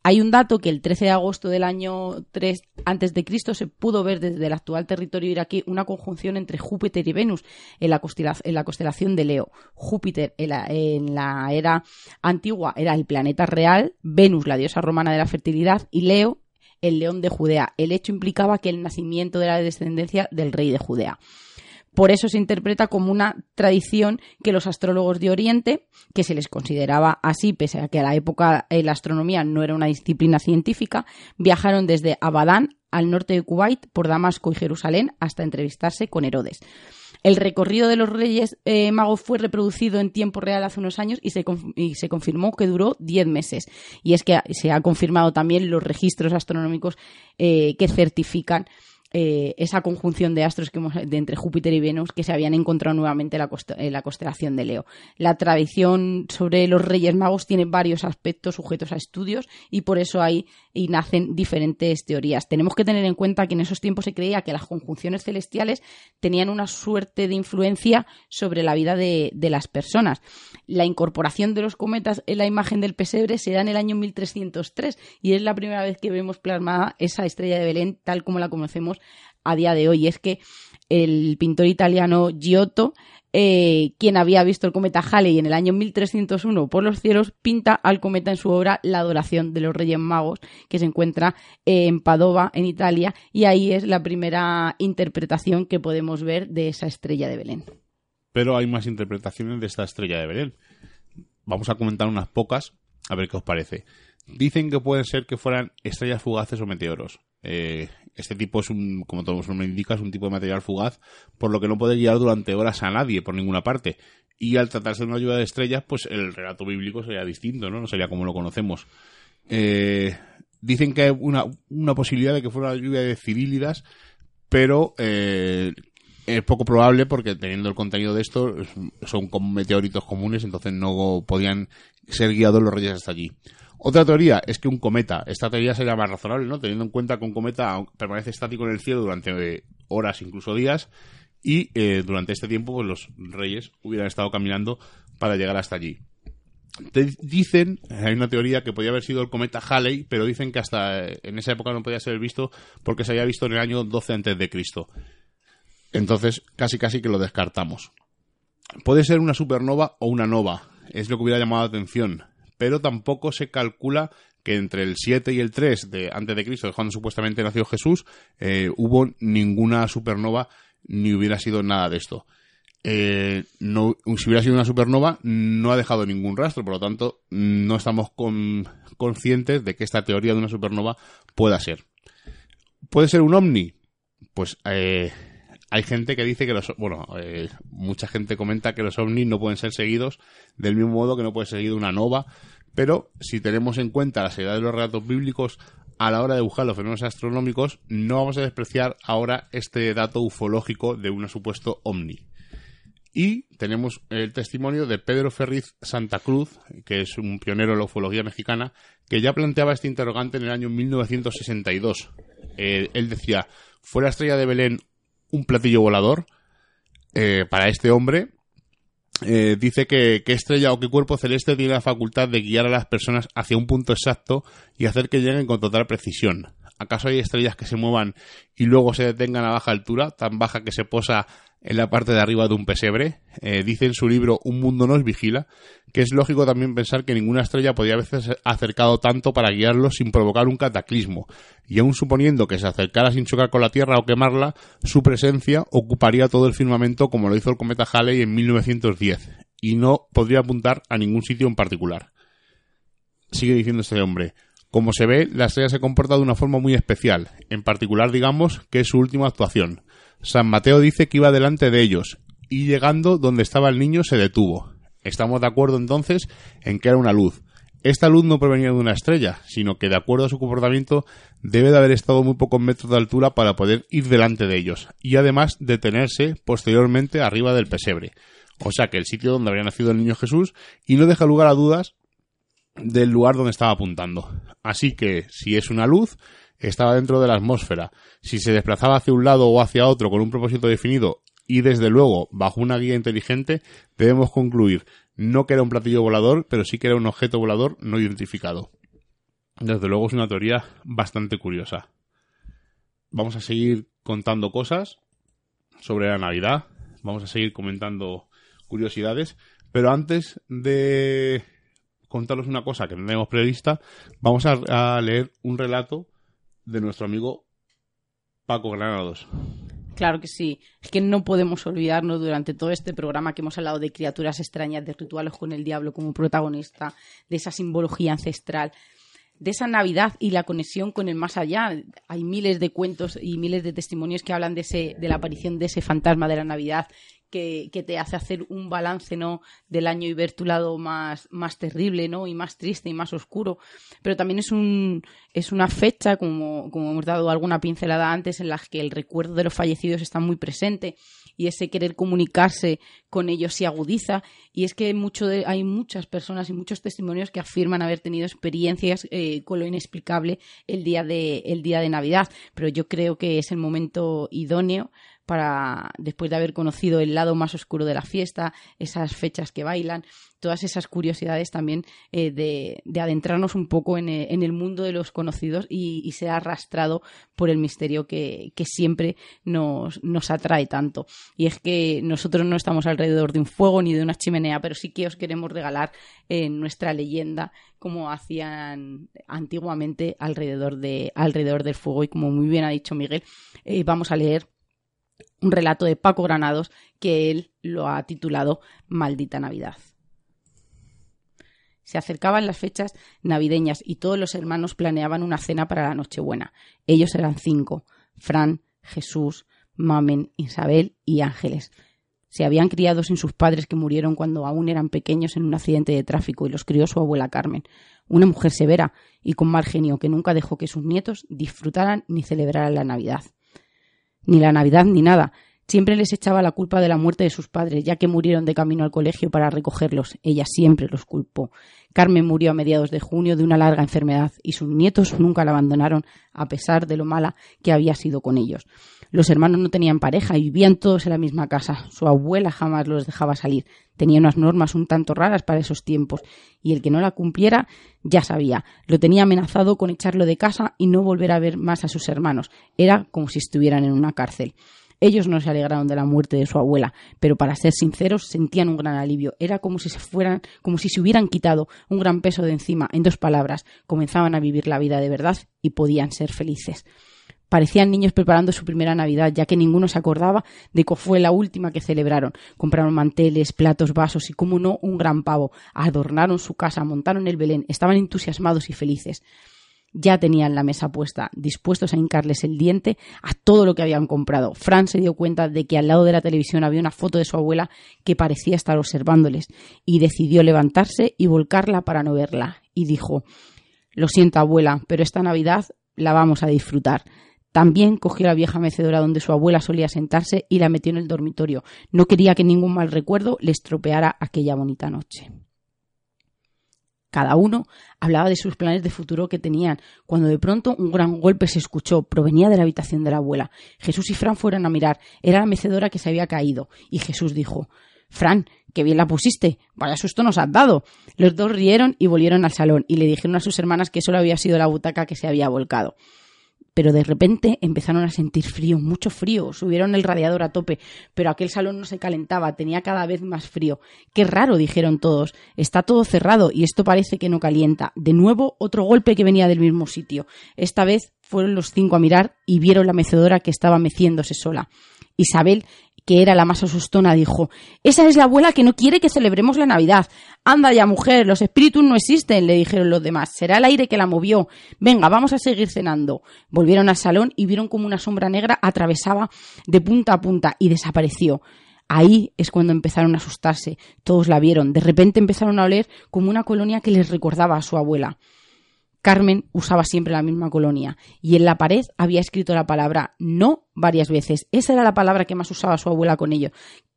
Hay un dato que el 13 de agosto del año 3 antes de Cristo se pudo ver desde el actual territorio iraquí una conjunción entre Júpiter y Venus en la, constelación de Leo. Júpiter en la, en la era antigua era el planeta real, Venus la diosa romana de la fertilidad y Leo el león de Judea. El hecho implicaba que el nacimiento de la descendencia del rey de Judea. Por eso se interpreta como una tradición que los astrólogos de Oriente, que se les consideraba así, pese a que a la época la astronomía no era una disciplina científica, viajaron desde Abadán al norte de Kuwait por Damasco y Jerusalén hasta entrevistarse con Herodes. El recorrido de los Reyes eh, Magos fue reproducido en tiempo real hace unos años y se, confirmó que duró 10 meses. Y es que se ha confirmado también los registros astronómicos eh, que certifican eh, esa conjunción de astros que de entre Júpiter y Venus que se habían encontrado nuevamente en la, constelación de Leo. La tradición sobre los Reyes Magos tiene varios aspectos sujetos a estudios y por eso hay y nacen diferentes teorías. Tenemos que tener en cuenta que en esos tiempos se creía que las conjunciones celestiales tenían una suerte de influencia sobre la vida de, de las personas. La incorporación de los cometas en la imagen del pesebre se da en el año 1303 y es la primera vez que vemos plasmada esa estrella de Belén tal como la conocemos a día de hoy. Es que el pintor italiano Giotto, eh, quien había visto el cometa Halley en el año 1301 por los cielos, pinta al cometa en su obra La adoración de los Reyes Magos, que se encuentra en Padova, en Italia, y ahí es la primera interpretación que podemos ver de esa estrella de Belén. Pero hay más interpretaciones de esta estrella de Belén. Vamos a comentar unas pocas, a ver qué os parece. Dicen que pueden ser que fueran estrellas fugaces o meteoros. Eh, este tipo es un, como todo su nombre indica, es un tipo de material fugaz, por lo que no puede guiar durante horas a nadie por ninguna parte. Y al tratarse de una lluvia de estrellas, pues el relato bíblico sería distinto, ¿no? No sería como lo conocemos. Eh, dicen que hay una, una, posibilidad de que fuera una lluvia de cirílidas, pero eh, es poco probable porque teniendo el contenido de esto son como meteoritos comunes, entonces no podían ser guiados los reyes hasta allí. Otra teoría es que un cometa, esta teoría sería más razonable, ¿no? Teniendo en cuenta que un cometa permanece estático en el cielo durante horas, incluso días, y eh, durante este tiempo pues, los reyes hubieran estado caminando para llegar hasta allí. dicen, hay una teoría que podía haber sido el cometa Halley, pero dicen que hasta en esa época no podía ser visto porque se había visto en el año 12 antes de Cristo. Entonces, casi casi que lo descartamos. Puede ser una supernova o una nova, es lo que hubiera llamado la atención pero tampoco se calcula que entre el 7 y el 3 de antes de Cristo, cuando supuestamente nació Jesús, eh, hubo ninguna supernova ni hubiera sido nada de esto. Eh, si hubiera sido una supernova, no ha dejado ningún rastro, por lo tanto, no estamos conscientes de que esta teoría de una supernova pueda ser. ¿Puede ser un ovni? Pues eh, hay gente que dice que los, bueno, eh, mucha gente comenta que los ovnis no pueden ser seguidos del mismo modo que no puede ser seguido una nova, pero si tenemos en cuenta la seriedad de los relatos bíblicos a la hora de buscar los fenómenos astronómicos, no vamos a despreciar ahora este dato ufológico de un supuesto ovni. Y tenemos el testimonio de Pedro Ferriz Santa Cruz, que es un pionero en la ufología mexicana, que ya planteaba este interrogante en el año 1962. Eh, él decía, ¿fue la estrella de Belén un platillo volador eh, para este hombre. Eh, dice que qué estrella o qué cuerpo celeste tiene la facultad de guiar a las personas hacia un punto exacto y hacer que lleguen con total precisión. ¿Acaso hay estrellas que se muevan y luego se detengan a baja altura, tan baja que se posa en la parte de arriba de un pesebre. Eh, dice en su libro Un mundo nos vigila que es lógico también pensar que ninguna estrella podía haberse acercado tanto para guiarlos sin provocar un cataclismo, y aun suponiendo que se acercara sin chocar con la Tierra o quemarla, su presencia ocuparía todo el firmamento como lo hizo el cometa Halley en 1910, y no podría apuntar a ningún sitio en particular. Sigue diciendo este hombre. Como se ve, la estrella se comporta de una forma muy especial, en particular digamos que es su última actuación. San Mateo dice que iba delante de ellos, y llegando donde estaba el niño se detuvo. Estamos de acuerdo entonces en que era una luz. Esta luz no provenía de una estrella, sino que de acuerdo a su comportamiento debe de haber estado muy pocos metros de altura para poder ir delante de ellos, y además detenerse posteriormente arriba del pesebre. O sea que el sitio donde había nacido el niño Jesús, y no deja lugar a dudas del lugar donde estaba apuntando. Así que si es una luz, estaba dentro de la atmósfera. Si se desplazaba hacia un lado o hacia otro con un propósito definido y desde luego bajo una guía inteligente, debemos concluir no que era un platillo volador, pero sí que era un objeto volador no identificado. Desde luego es una teoría bastante curiosa. Vamos a seguir contando cosas sobre la Navidad, vamos a seguir comentando curiosidades, pero antes de contaros una cosa que tenemos prevista, vamos a, leer un relato de nuestro amigo Paco Granados. Claro que sí. Es que no podemos olvidarnos durante todo este programa que hemos hablado de criaturas extrañas, de rituales con el diablo como protagonista, de esa simbología ancestral, de esa Navidad y la conexión con el más allá. Hay miles de cuentos y miles de testimonios que hablan de, ese, de la aparición de ese fantasma de la Navidad que, te hace hacer un balance ¿no? del año y ver tu lado más, más terrible ¿no? y más triste y más oscuro. Pero también es, un, es una fecha, como, como hemos dado alguna pincelada antes, en la que el recuerdo de los fallecidos está muy presente y ese querer comunicarse con ellos se agudiza. Y es que mucho hay muchas personas y muchos testimonios que afirman haber tenido experiencias eh, con lo inexplicable el día, de, el día de Navidad. Pero yo creo que es el momento idóneo para, después de haber conocido el lado más oscuro de la fiesta, esas fechas que bailan, todas esas curiosidades también eh, de, adentrarnos un poco en, eh, el mundo de los conocidos y, ser arrastrado por el misterio que, siempre nos, atrae tanto. Y es que nosotros no estamos alrededor de un fuego ni de una chimenea, pero sí que os queremos regalar eh, nuestra leyenda como hacían antiguamente alrededor, de, alrededor del fuego. Y como muy bien ha dicho Miguel, vamos a leer un relato de Paco Granados que él lo ha titulado Maldita Navidad. Se acercaban las fechas navideñas y todos los hermanos planeaban una cena para la Nochebuena. Ellos eran cinco: Fran, Jesús, Mamen, Isabel y Ángeles. Se habían criado sin sus padres que murieron cuando aún eran pequeños en un accidente de tráfico y los crió su abuela Carmen, una mujer severa y con mal genio que nunca dejó que sus nietos disfrutaran ni celebraran la Navidad ni la Navidad ni nada. Siempre les echaba la culpa de la muerte de sus padres, ya que murieron de camino al colegio para recogerlos. Ella siempre los culpó. Carmen murió a mediados de junio de una larga enfermedad y sus nietos nunca la abandonaron, a pesar de lo mala que había sido con ellos. Los hermanos no tenían pareja y vivían todos en la misma casa. Su abuela jamás los dejaba salir. Tenía unas normas un tanto raras para esos tiempos, y el que no la cumpliera ya sabía. Lo tenía amenazado con echarlo de casa y no volver a ver más a sus hermanos. Era como si estuvieran en una cárcel. Ellos no se alegraron de la muerte de su abuela, pero para ser sinceros sentían un gran alivio. Era como si se fueran, como si se hubieran quitado un gran peso de encima. En dos palabras, comenzaban a vivir la vida de verdad y podían ser felices. Parecían niños preparando su primera Navidad, ya que ninguno se acordaba de que fue la última que celebraron. Compraron manteles, platos, vasos y, como no, un gran pavo. Adornaron su casa, montaron el Belén, estaban entusiasmados y felices. Ya tenían la mesa puesta, dispuestos a hincarles el diente a todo lo que habían comprado. Fran se dio cuenta de que al lado de la televisión había una foto de su abuela que parecía estar observándoles y decidió levantarse y volcarla para no verla. Y dijo Lo siento, abuela, pero esta Navidad la vamos a disfrutar. También cogió la vieja mecedora donde su abuela solía sentarse y la metió en el dormitorio. No quería que ningún mal recuerdo le estropeara aquella bonita noche. Cada uno hablaba de sus planes de futuro que tenían, cuando de pronto un gran golpe se escuchó, provenía de la habitación de la abuela. Jesús y Fran fueron a mirar, era la mecedora que se había caído, y Jesús dijo Fran, qué bien la pusiste, vaya susto nos has dado. Los dos rieron y volvieron al salón, y le dijeron a sus hermanas que solo había sido la butaca que se había volcado pero de repente empezaron a sentir frío, mucho frío, subieron el radiador a tope, pero aquel salón no se calentaba, tenía cada vez más frío. Qué raro, dijeron todos, está todo cerrado y esto parece que no calienta. De nuevo, otro golpe que venía del mismo sitio. Esta vez fueron los cinco a mirar y vieron la mecedora que estaba meciéndose sola. Isabel que era la más asustona, dijo Esa es la abuela que no quiere que celebremos la Navidad. Anda ya, mujer, los espíritus no existen, le dijeron los demás. Será el aire que la movió. Venga, vamos a seguir cenando. Volvieron al salón y vieron como una sombra negra atravesaba de punta a punta y desapareció. Ahí es cuando empezaron a asustarse. Todos la vieron. De repente empezaron a oler como una colonia que les recordaba a su abuela. Carmen usaba siempre la misma colonia y en la pared había escrito la palabra no varias veces. Esa era la palabra que más usaba su abuela con ello.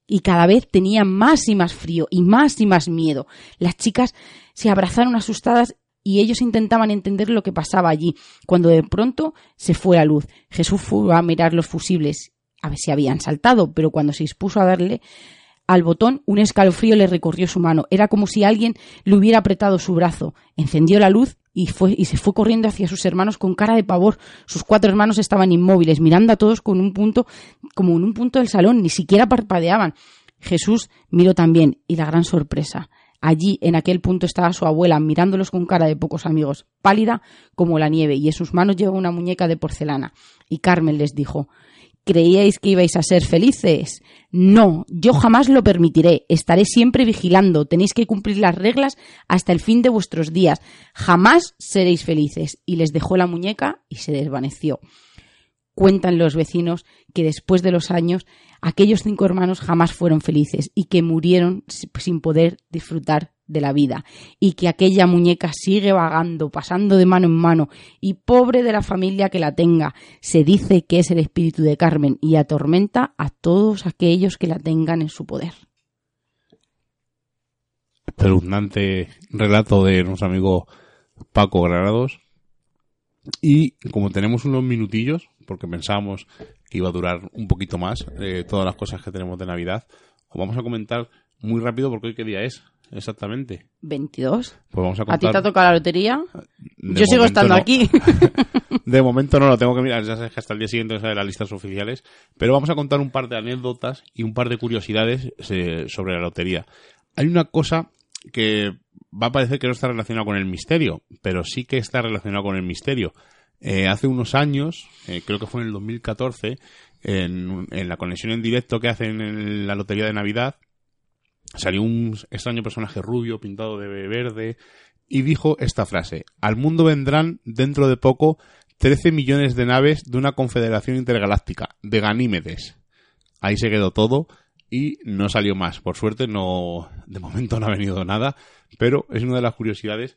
Y cada vez tenía más y más frío y más y más miedo. Las chicas se abrazaron asustadas y ellos intentaban entender lo que pasaba allí, cuando de pronto se fue la luz. Jesús fue a mirar los fusibles, a ver si habían saltado, pero cuando se dispuso a darle al botón, un escalofrío le recorrió su mano. Era como si alguien le hubiera apretado su brazo. Encendió la luz y, fue, y se fue corriendo hacia sus hermanos con cara de pavor. Sus cuatro hermanos estaban inmóviles, mirando a todos con un punto, como en un punto del salón, ni siquiera parpadeaban. Jesús miró también, y la gran sorpresa. Allí, en aquel punto, estaba su abuela, mirándolos con cara de pocos amigos, pálida como la nieve, y en sus manos llevaba una muñeca de porcelana. Y Carmen les dijo ¿Creíais que ibais a ser felices? No, yo jamás lo permitiré. Estaré siempre vigilando. Tenéis que cumplir las reglas hasta el fin de vuestros días. Jamás seréis felices. Y les dejó la muñeca y se desvaneció. Cuentan los vecinos que después de los años aquellos cinco hermanos jamás fueron felices y que murieron sin poder disfrutar de la vida y que aquella muñeca sigue vagando, pasando de mano en mano y pobre de la familia que la tenga. Se dice que es el espíritu de Carmen y atormenta a todos aquellos que la tengan en su poder. Relato de nuestro amigo Paco Granados. Y como tenemos unos minutillos, porque pensábamos que iba a durar un poquito más eh, todas las cosas que tenemos de Navidad, os vamos a comentar muy rápido porque hoy qué día es. Exactamente. 22. Pues vamos a ¿A ti contar. te ha tocado la lotería? De Yo sigo estando no. aquí. De momento no lo tengo que mirar, ya sabes que hasta el día siguiente salen las listas oficiales, pero vamos a contar un par de anécdotas y un par de curiosidades eh, sobre la lotería. Hay una cosa que va a parecer que no está relacionada con el misterio, pero sí que está relacionada con el misterio. Eh, hace unos años, eh, creo que fue en el 2014, en, en la conexión en directo que hacen en la lotería de Navidad, salió un extraño personaje rubio pintado de verde y dijo esta frase, al mundo vendrán dentro de poco 13 millones de naves de una confederación intergaláctica, de Ganímedes. Ahí se quedó todo y no salió más. Por suerte no, de momento no ha venido nada, pero es una de las curiosidades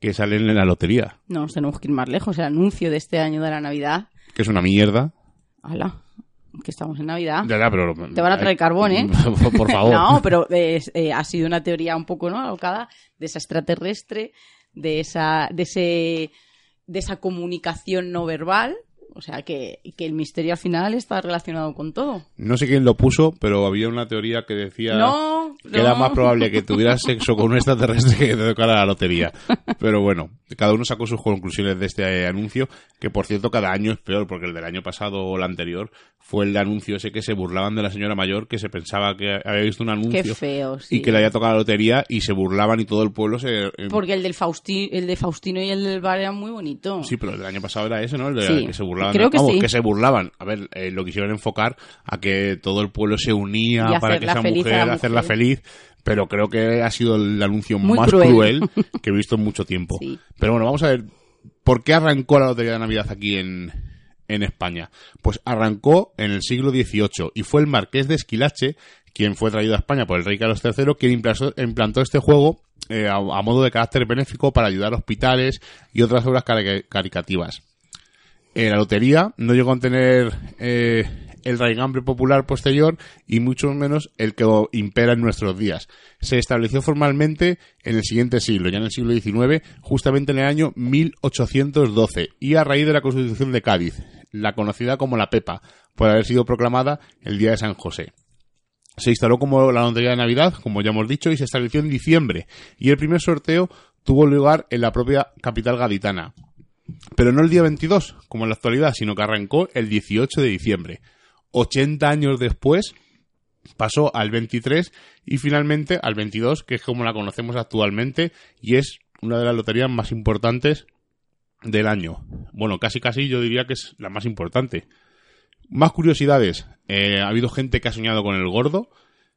que salen en la lotería, No, nos tenemos que ir más lejos. El anuncio de este año de la Navidad. que es una mierda. ¡Hala! Que estamos en Navidad. Ya, ya, pero... Te van a traer carbón, ¿eh? Por favor. No, pero eh, ha sido una teoría un poco, ¿no? Alocada de esa extraterrestre, de esa, de ese, de esa comunicación no verbal. O sea, que, que el misterio al final está relacionado con todo. No sé quién lo puso, pero había una teoría que decía... No, que era más probable que tuvieras sexo con un extraterrestre que te tocara la lotería. Pero bueno, cada uno sacó sus conclusiones de este anuncio, que por cierto cada año es peor, porque el del año pasado o el anterior fue el de anuncio ese que se burlaban de la señora mayor, que se pensaba que había visto un Qué anuncio feo, sí. y que le había tocado la lotería y se burlaban y todo el pueblo se... eh, Porque el del Fausti- el de Faustino y el del bar eran muy bonitos. Sí, pero el del año pasado era ese, ¿no? El de Sí, que se burlaban. Creo que Vamos, sí. que se burlaban. A ver, eh, lo quisieron enfocar a que todo el pueblo se unía Y para que esa mujer, la hacerla feliz. Pero creo que ha sido el anuncio Muy más cruel. cruel. que he visto en mucho tiempo. Sí. Pero bueno, vamos a ver. ¿Por qué arrancó la Lotería de Navidad aquí en, en España? Pues arrancó en el siglo XVIII y fue el marqués de Esquilache quien fue traído a España por el rey Carlos III, quien implantó, implantó este juego eh, a, a modo de carácter benéfico para ayudar a hospitales y otras obras cari- caricativas. Eh, la lotería no llegó a tener eh, el raigambre popular posterior y mucho menos el que impera en nuestros días. Se estableció formalmente en el siguiente siglo, ya en el siglo XIX, justamente en el año 1812, y a raíz de la Constitución de Cádiz, la conocida como la Pepa, por haber sido proclamada el Día de San José. Se instaló como la lotería de Navidad, como ya hemos dicho, y se estableció en diciembre, y el primer sorteo tuvo lugar en la propia capital gaditana, pero no el día 22, como en la actualidad, sino que arrancó el 18 de diciembre. 80 años después pasó al 23 y finalmente al 22, que es como la conocemos actualmente y es una de las loterías más importantes del año. Bueno, casi casi yo diría que es la más importante. Más curiosidades. Eh, ha habido gente que ha soñado con el gordo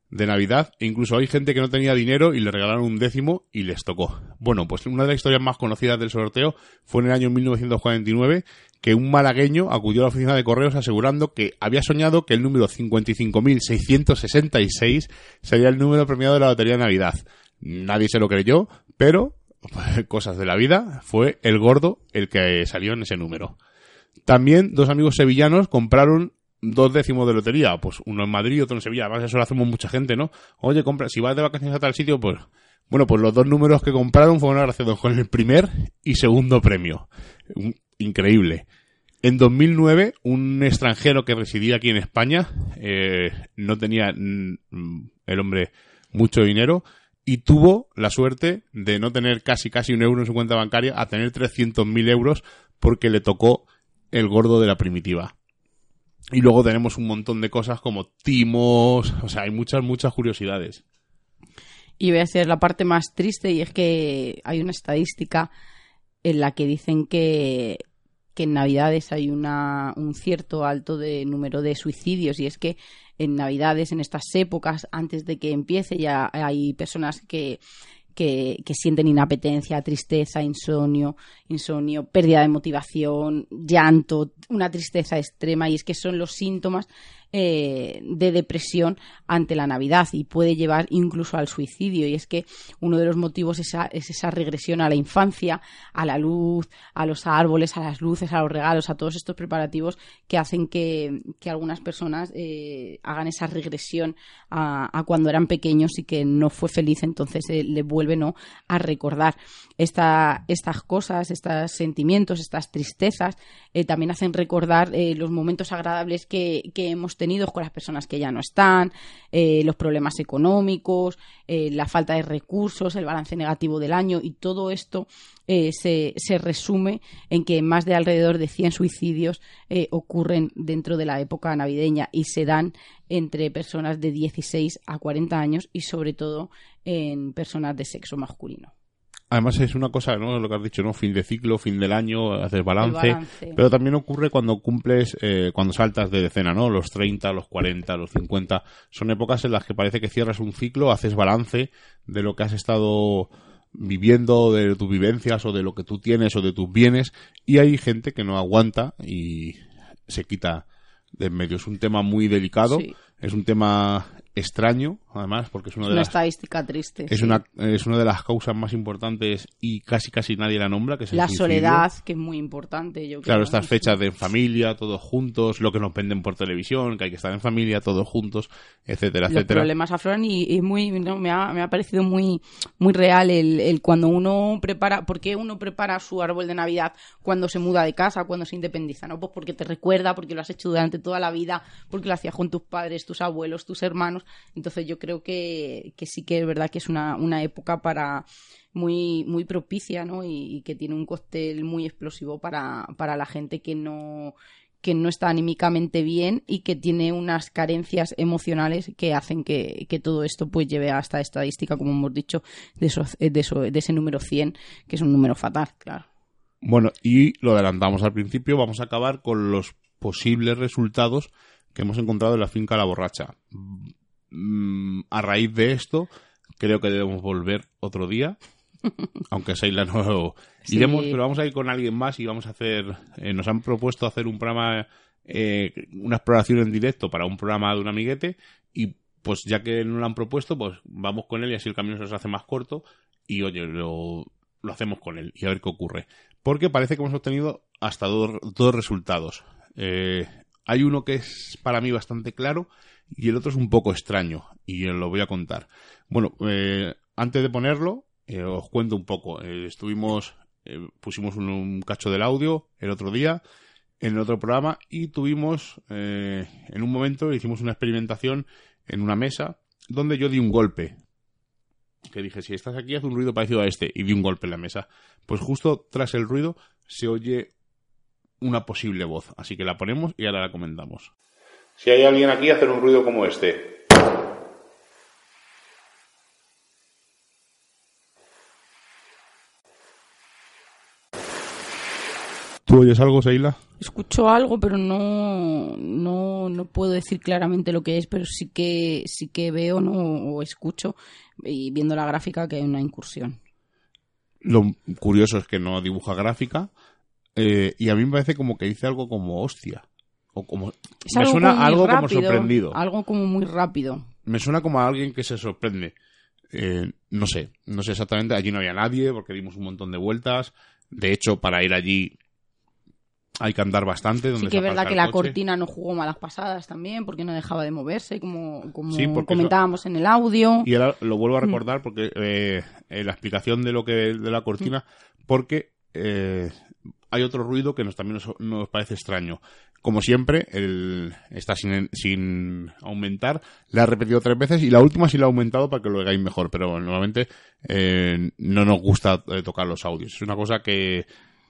de Navidad e incluso hay gente que no tenía dinero y le regalaron un décimo y les tocó. Bueno, pues una de las historias más conocidas del sorteo fue en el año 1949 que un malagueño acudió a la oficina de correos asegurando que había soñado que el número 55.666 sería el número premiado de la lotería de Navidad. Nadie se lo creyó, pero cosas de la vida, fue el gordo el que salió en ese número. También dos amigos sevillanos compraron dos décimos de lotería, pues uno en Madrid y otro en Sevilla. Además, eso lo hacemos mucha gente, ¿no? Oye, compra, si vas de vacaciones a tal sitio, pues Bueno, pues los dos números que compraron fueron agraciados con el primer y segundo premio. Increíble. En 2009, un extranjero que residía aquí en España, eh, no tenía mm, el hombre mucho dinero y tuvo la suerte de no tener casi casi un euro en su cuenta bancaria a tener 300.000 euros porque le tocó el gordo de la primitiva. Y luego tenemos un montón de cosas como timos, o sea, hay muchas, muchas curiosidades. Y voy a hacer la parte más triste y es que hay una estadística en la que dicen que, que en Navidades hay una, un cierto alto de número de suicidios y es que en Navidades, en estas épocas, antes de que empiece, ya hay personas que, que, que sienten inapetencia, tristeza, insomnio, insomnio, pérdida de motivación, llanto, una tristeza extrema y es que son los síntomas eh, de depresión ante la Navidad y puede llevar incluso al suicidio. Y es que uno de los motivos es esa, es esa regresión a la infancia, a la luz, a los árboles, a las luces, a los regalos, a todos estos preparativos que hacen que, algunas personas eh, hagan esa regresión a, cuando eran pequeños y que no fue feliz, entonces eh, le vuelve ¿no? a recordar esta, estas cosas, estos sentimientos, estas tristezas, también hacen recordar los momentos agradables que, que hemos tenido con las personas que ya no están, eh, los problemas económicos, eh, la falta de recursos, el balance negativo del año y todo esto eh, se, se, resume en que más de alrededor de 100 suicidios ocurren dentro de la época navideña y se dan entre personas de 16 a 40 años y sobre todo en personas de sexo masculino. Además es una cosa, ¿no? Lo que has dicho, ¿no? Fin de ciclo, fin del año, haces balance. balance. Pero también ocurre cuando cumples, eh, cuando saltas de decena, ¿no? Los 30, los 40, los 50. Son épocas en las que parece que cierras un ciclo, haces balance de lo que has estado viviendo, de tus vivencias o de lo que tú tienes o de tus bienes. Y hay gente que no aguanta y se quita de en medio. Es un tema muy delicado. Sí. Es un tema extraño, además, porque es una de una las estadística triste. Es sí. una es una de las causas más importantes y casi casi nadie la nombra, que es el la suicidio. soledad, que es muy importante. Yo creo. Claro, estas fechas de familia, todos juntos, lo que nos venden por televisión, que hay que estar en familia, todos juntos, etcétera, Los etcétera. problemas afloran y, y muy no, me, ha, me ha parecido muy muy real el, el cuando uno prepara, ¿por qué uno prepara su árbol de Navidad cuando se muda de casa, cuando se independiza? ¿no? Pues porque te recuerda, porque lo has hecho durante toda la vida, porque lo hacías con tus padres, tus abuelos, tus hermanos. Entonces yo creo que, que sí que es verdad que es una, una época para muy, muy propicia, ¿no? Y, que tiene un cóctel muy explosivo para, para la gente que no que no está anímicamente bien y que tiene unas carencias emocionales que hacen que, que todo esto pues lleve a esta estadística, como hemos dicho, de, eso, de ese número 100, que es un número fatal, claro. Bueno, y lo adelantamos al principio, vamos a acabar con los posibles resultados que hemos encontrado en la finca La Borracha. Mm, a raíz de esto, creo que debemos volver otro día. Aunque Seila no Sí. iremos, pero vamos a ir con alguien más y vamos a hacer. eh, nos han propuesto hacer un programa, eh, una exploración en directo para un programa de un amiguete y pues ya que nos lo han propuesto, pues vamos con él y así el camino se nos hace más corto y oye, lo, lo hacemos con él y a ver qué ocurre. Porque parece que hemos obtenido hasta dos, dos resultados. Eh, hay uno que es para mí bastante claro y el otro es un poco extraño y lo voy a contar. Bueno, eh, antes de ponerlo, eh, os cuento un poco. Eh, estuvimos, pusimos un, cacho del audio el otro día en el otro programa y tuvimos, en un momento hicimos una experimentación en una mesa donde yo di un golpe. Que dije, si estás aquí, haz un ruido parecido a este. Y di un golpe en la mesa. Pues justo tras el ruido se oye una posible voz. Así que la ponemos y ahora la comentamos. Si hay alguien aquí, hacer un ruido como este. ¿Tú oyes algo, Seila? Escucho algo, pero no, no, no puedo decir claramente lo que es, pero sí que, sí que veo ¿no? o escucho, y viendo la gráfica, que hay una incursión. Lo curioso es que no dibuja gráfica, eh, y a mí me parece como que dice algo como hostia. O como, Es me algo suena como algo como sorprendido. Algo como muy rápido. Me suena como a alguien que se sorprende. Eh, no sé, no sé exactamente. Allí no había nadie porque dimos un montón de vueltas. De hecho, para ir allí hay que andar bastante. Donde Sí que es verdad que la coche. cortina no jugó malas pasadas también, porque no dejaba de moverse, como, como Sí, comentábamos en el audio. Y ahora lo Mm. vuelvo a recordar porque eh, en la explicación de lo que de la cortina, porque eh, hay otro ruido que nos también nos, nos parece extraño. Como siempre, el, está sin, aumentar, la ha repetido tres veces y la última sí la ha aumentado para que lo oigáis mejor, pero normalmente eh, no nos gusta eh, tocar los audios. Es una cosa que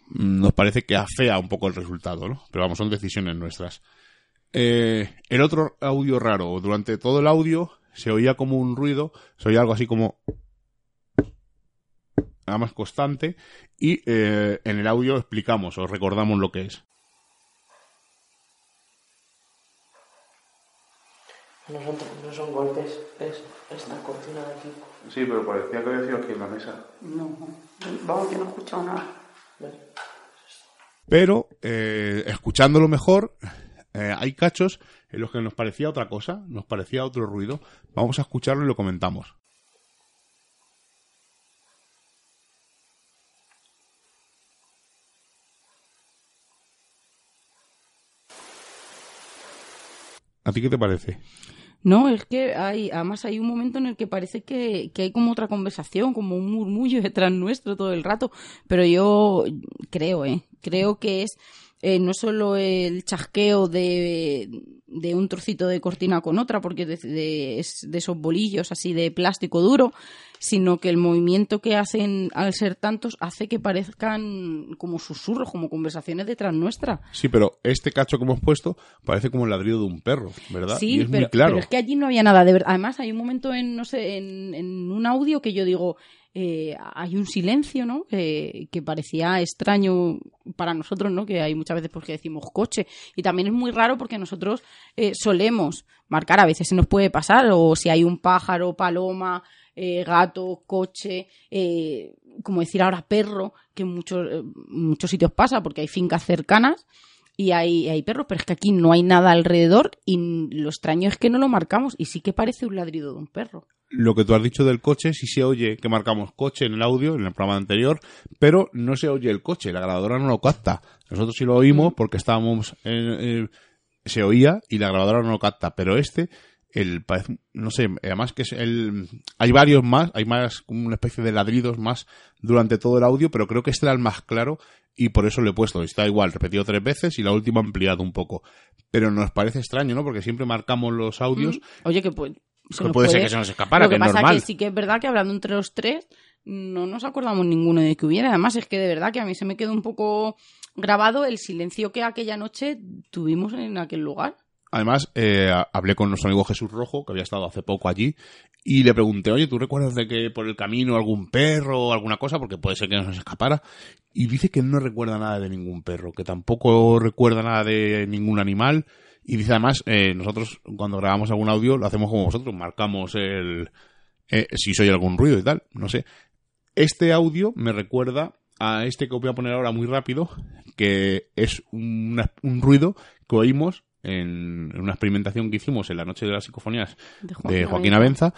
nos parece que afea un poco el resultado, ¿no? Pero vamos, son decisiones nuestras. Eh, el otro audio raro, durante todo el audio se oía como un ruido, se oía algo así como nada más constante y en el audio explicamos o recordamos lo que es. No son, no son golpes, es esta cortina de aquí. Sí, pero parecía que había sido aquí en la mesa. No, vamos, yo no he escuchado nada. Pero eh, escuchándolo mejor, eh, hay cachos en los que nos parecía otra cosa, nos parecía otro ruido. Vamos a escucharlo y lo comentamos. ¿A ti qué te parece? No, es que hay, además hay un momento en el que parece que, que hay como otra conversación, como un murmullo detrás nuestro todo el rato, pero yo creo, ¿eh? Creo que es eh, no solo el chasqueo de, de un trocito de cortina con otra, porque de, de- es de esos bolillos así de plástico duro, sino que el movimiento que hacen al ser tantos hace que parezcan como susurros, como conversaciones detrás nuestra. Sí, pero este cacho que hemos puesto parece como el ladrido de un perro, ¿verdad? Sí, y es pero, muy claro. pero es que allí no había nada de verdad. Además, hay un momento en, no sé, en, en un audio que yo digo, eh, hay un silencio, ¿no? Que, parecía extraño para nosotros, ¿no? Que hay muchas veces porque decimos coche. Y también es muy raro porque nosotros eh, solemos marcar, a veces se nos puede pasar, o si hay un pájaro, paloma, eh, gato, coche, eh, como decir ahora perro, que en muchos, eh, muchos sitios pasa porque hay fincas cercanas y hay, hay perros, pero es que aquí no hay nada alrededor y lo extraño es que no lo marcamos y sí que parece un ladrido de un perro. Lo que tú has dicho del coche, sí se oye que marcamos coche en el audio, en el programa anterior, pero no se oye el coche, la grabadora no lo capta. Nosotros sí lo oímos porque estábamos en- en- se oía y la grabadora no lo capta, pero este, el no sé, además que es el hay varios más, hay más como una especie de ladridos más durante todo el audio, pero creo que este era el más claro y por eso lo he puesto. Está igual, repetido tres veces y la última ampliado un poco. Pero nos parece extraño, ¿no? Porque siempre marcamos los audios. Oye, que pues, se nos puede ser que se nos escapara, Lo que, que es pasa normal. que sí que es verdad que hablando entre los tres no nos acordamos ninguno de que hubiera. Además es que de verdad que a mí se me quedó un poco grabado el silencio que aquella noche tuvimos en aquel lugar. Además, eh, hablé con nuestro amigo Jesús Rojo, que había estado hace poco allí, y le pregunté, oye, ¿tú recuerdas de que por el camino algún perro o alguna cosa? Porque puede ser que nos escapara. Y dice que no recuerda nada de ningún perro, que tampoco recuerda nada de ningún animal. Y dice además, eh, nosotros cuando grabamos algún audio lo hacemos como vosotros, marcamos el eh, si se oye algún ruido y tal, no sé. Este audio me recuerda a este que os voy a poner ahora muy rápido, que es una- un ruido que oímos en, en una experimentación que hicimos en la noche de las psicofonías De de Joaquín Abenza,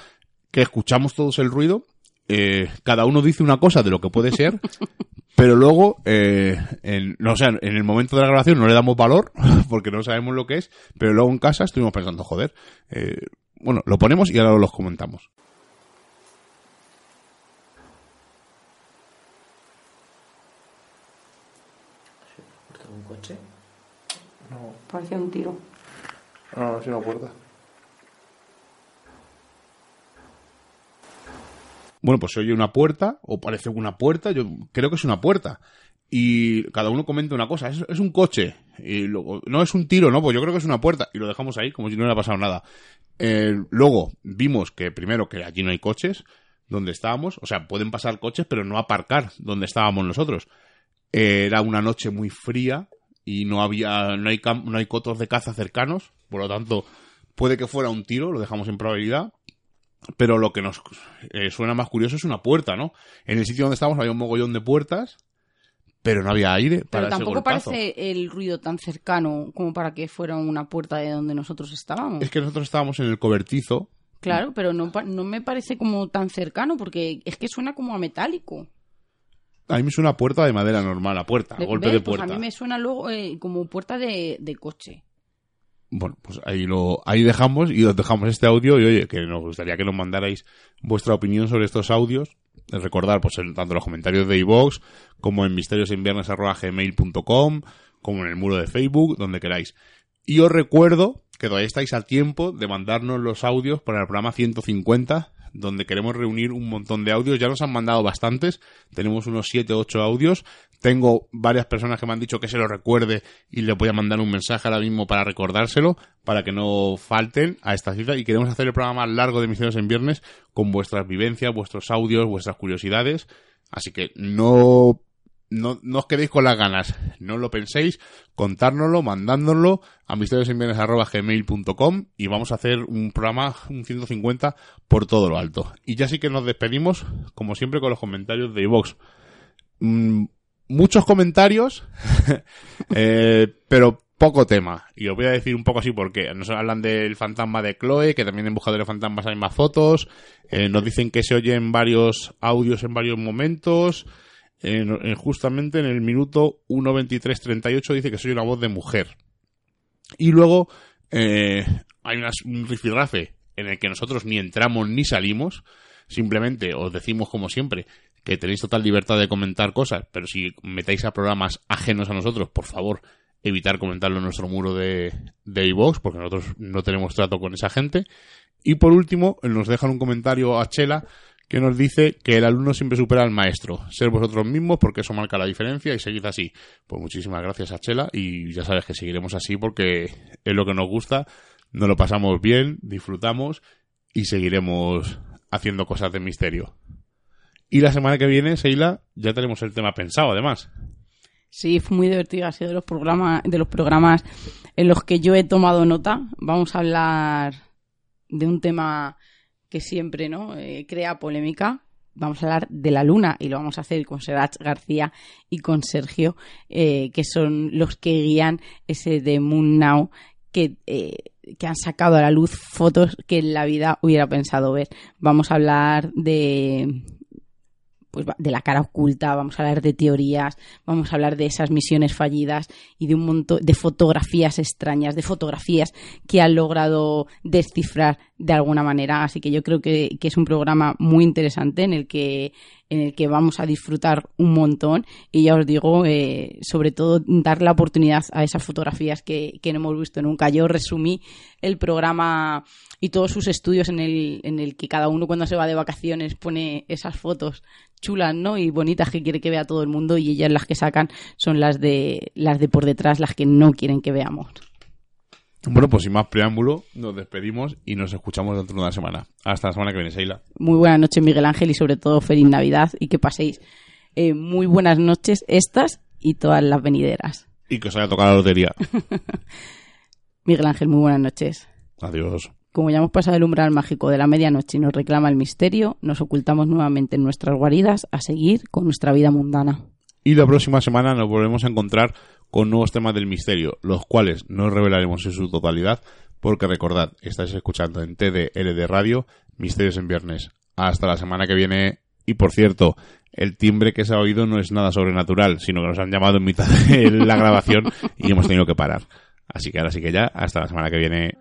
que escuchamos todos el ruido, eh, cada uno dice una cosa de lo que puede ser, pero luego, eh, en, no, o sea, en el momento de la grabación no le damos valor, porque no sabemos lo que es, pero luego en casa estuvimos pensando, joder, eh, bueno, lo ponemos y ahora los comentamos. ¿Puerta de un coche? No, Parecía un tiro. No, no, es una puerta. Bueno, pues se oye una puerta, o parece una puerta, yo creo que es una puerta. Y cada uno comenta una cosa, es, un coche. Y luego, no es un tiro, no, pues yo creo que es una puerta. Y lo dejamos ahí, como si no hubiera pasado nada. Eh, luego vimos que primero que allí no hay coches donde estábamos, o sea, pueden pasar coches, pero no aparcar donde estábamos nosotros. Eh, era una noche muy fría y no había, no hay, no hay cotos de caza cercanos, por lo tanto, puede que fuera un tiro, lo dejamos en probabilidad. Pero lo que nos eh, suena más curioso es una puerta, ¿no? En el sitio donde estábamos había un mogollón de puertas, pero no había aire para Pero tampoco parece el ruido tan cercano como para que fuera una puerta de donde nosotros estábamos. Es que nosotros estábamos en el cobertizo, Claro, pero no, no me parece como tan cercano porque es que suena como a metálico. A mí me suena puerta de madera normal, a puerta, a golpe ¿Ves? de Pues puerta. a mí me suena luego eh, como puerta de, de coche. Bueno, pues ahí lo ahí dejamos y os dejamos este audio y oye, que nos gustaría que nos mandarais vuestra opinión sobre estos audios. Recordar, pues en, tanto los comentarios de iVoox como en misteriosinviernes.gmail.com como en el muro de Facebook, donde queráis. Y os recuerdo que todavía estáis a tiempo de mandarnos los audios para el programa 150, donde queremos reunir un montón de audios. Ya nos han mandado bastantes, tenemos unos 7 o 8 audios. Tengo varias personas que me han dicho que se lo recuerde y les voy a mandar un mensaje ahora mismo para recordárselo, para que no falten a esta cita. Y queremos hacer el programa más largo de Misterios en Viernes con vuestras vivencias, vuestros audios, vuestras curiosidades. Así que no no, no os quedéis con las ganas, no lo penséis, contárnoslo, mandándonoslo a misteriosinviernes.gmail.com y vamos a hacer un programa, un 150 por todo lo alto. Y ya sí que nos despedimos, como siempre, con los comentarios de iVox. Mm, muchos comentarios, eh, pero poco tema. Y os voy a decir un poco así porque nos hablan del fantasma de Chloe, que también en Buscadores de Fantasmas hay más fotos. Eh, nos dicen que se oyen varios audios en varios momentos. En- en- justamente en el minuto 1.23.38 dice que soy una voz de mujer. Y luego eh, hay unas- un rifirrafe en el que nosotros ni entramos ni salimos. Simplemente os decimos, como siempre, que tenéis total libertad de comentar cosas, pero si metéis a programas ajenos a nosotros, por favor, evitar comentarlo en nuestro muro de, de porque nosotros no tenemos trato con esa gente. Y por último, nos dejan un comentario a Chela que nos dice que el alumno siempre supera al maestro. Ser vosotros mismos porque eso marca la diferencia y seguid así. Pues muchísimas gracias a Chela y ya sabes que seguiremos así porque es lo que nos gusta, nos lo pasamos bien, disfrutamos y seguiremos haciendo cosas de misterio. Y la semana que viene, Seila, ya tenemos el tema pensado además. Sí, fue muy divertido, ha sido de los programas, de los programas en los que yo he tomado nota. Vamos a hablar de un tema que siempre ¿no? Eh, crea polémica. Vamos a hablar de la luna y lo vamos a hacer con Serach García y con Sergio, eh, que son los que guían ese de Moon Now que, eh, que han sacado a la luz fotos que en la vida hubiera pensado ver. Vamos a hablar de pues de la cara oculta, vamos a hablar de teorías, vamos a hablar de esas misiones fallidas y de un montón de fotografías extrañas, de fotografías que han logrado descifrar de alguna manera. Así que yo creo que, que es un programa muy interesante en el que en el que vamos a disfrutar un montón y ya os digo, eh, sobre todo dar la oportunidad a esas fotografías que, que no hemos visto nunca. Yo resumí el programa y todos sus estudios en el, en el que cada uno cuando se va de vacaciones pone esas fotos chulas, ¿no? Y bonitas que quiere que vea todo el mundo y ellas las que sacan son las de las de por detrás, las que no quieren que veamos. Bueno, pues sin más preámbulo, nos despedimos y nos escuchamos dentro de una semana. Hasta la semana que viene, Seila. Muy buenas noches, Miguel Ángel, y sobre todo feliz Navidad y que paséis eh, muy buenas noches estas y todas las venideras. Y que os haya tocado la lotería. Miguel Ángel, muy buenas noches. Adiós. Como ya hemos pasado el umbral mágico de la medianoche y nos reclama el misterio, nos ocultamos nuevamente en nuestras guaridas a seguir con nuestra vida mundana. Y la próxima semana nos volvemos a encontrar con nuevos temas del misterio, los cuales no revelaremos en su totalidad, porque recordad, estáis escuchando en TDLD Radio Misterios en Viernes. Hasta la semana que viene. Y por cierto, el timbre que se ha oído no es nada sobrenatural, sino que nos han llamado en mitad de la grabación y hemos tenido que parar. Así que ahora sí que ya, hasta la semana que viene.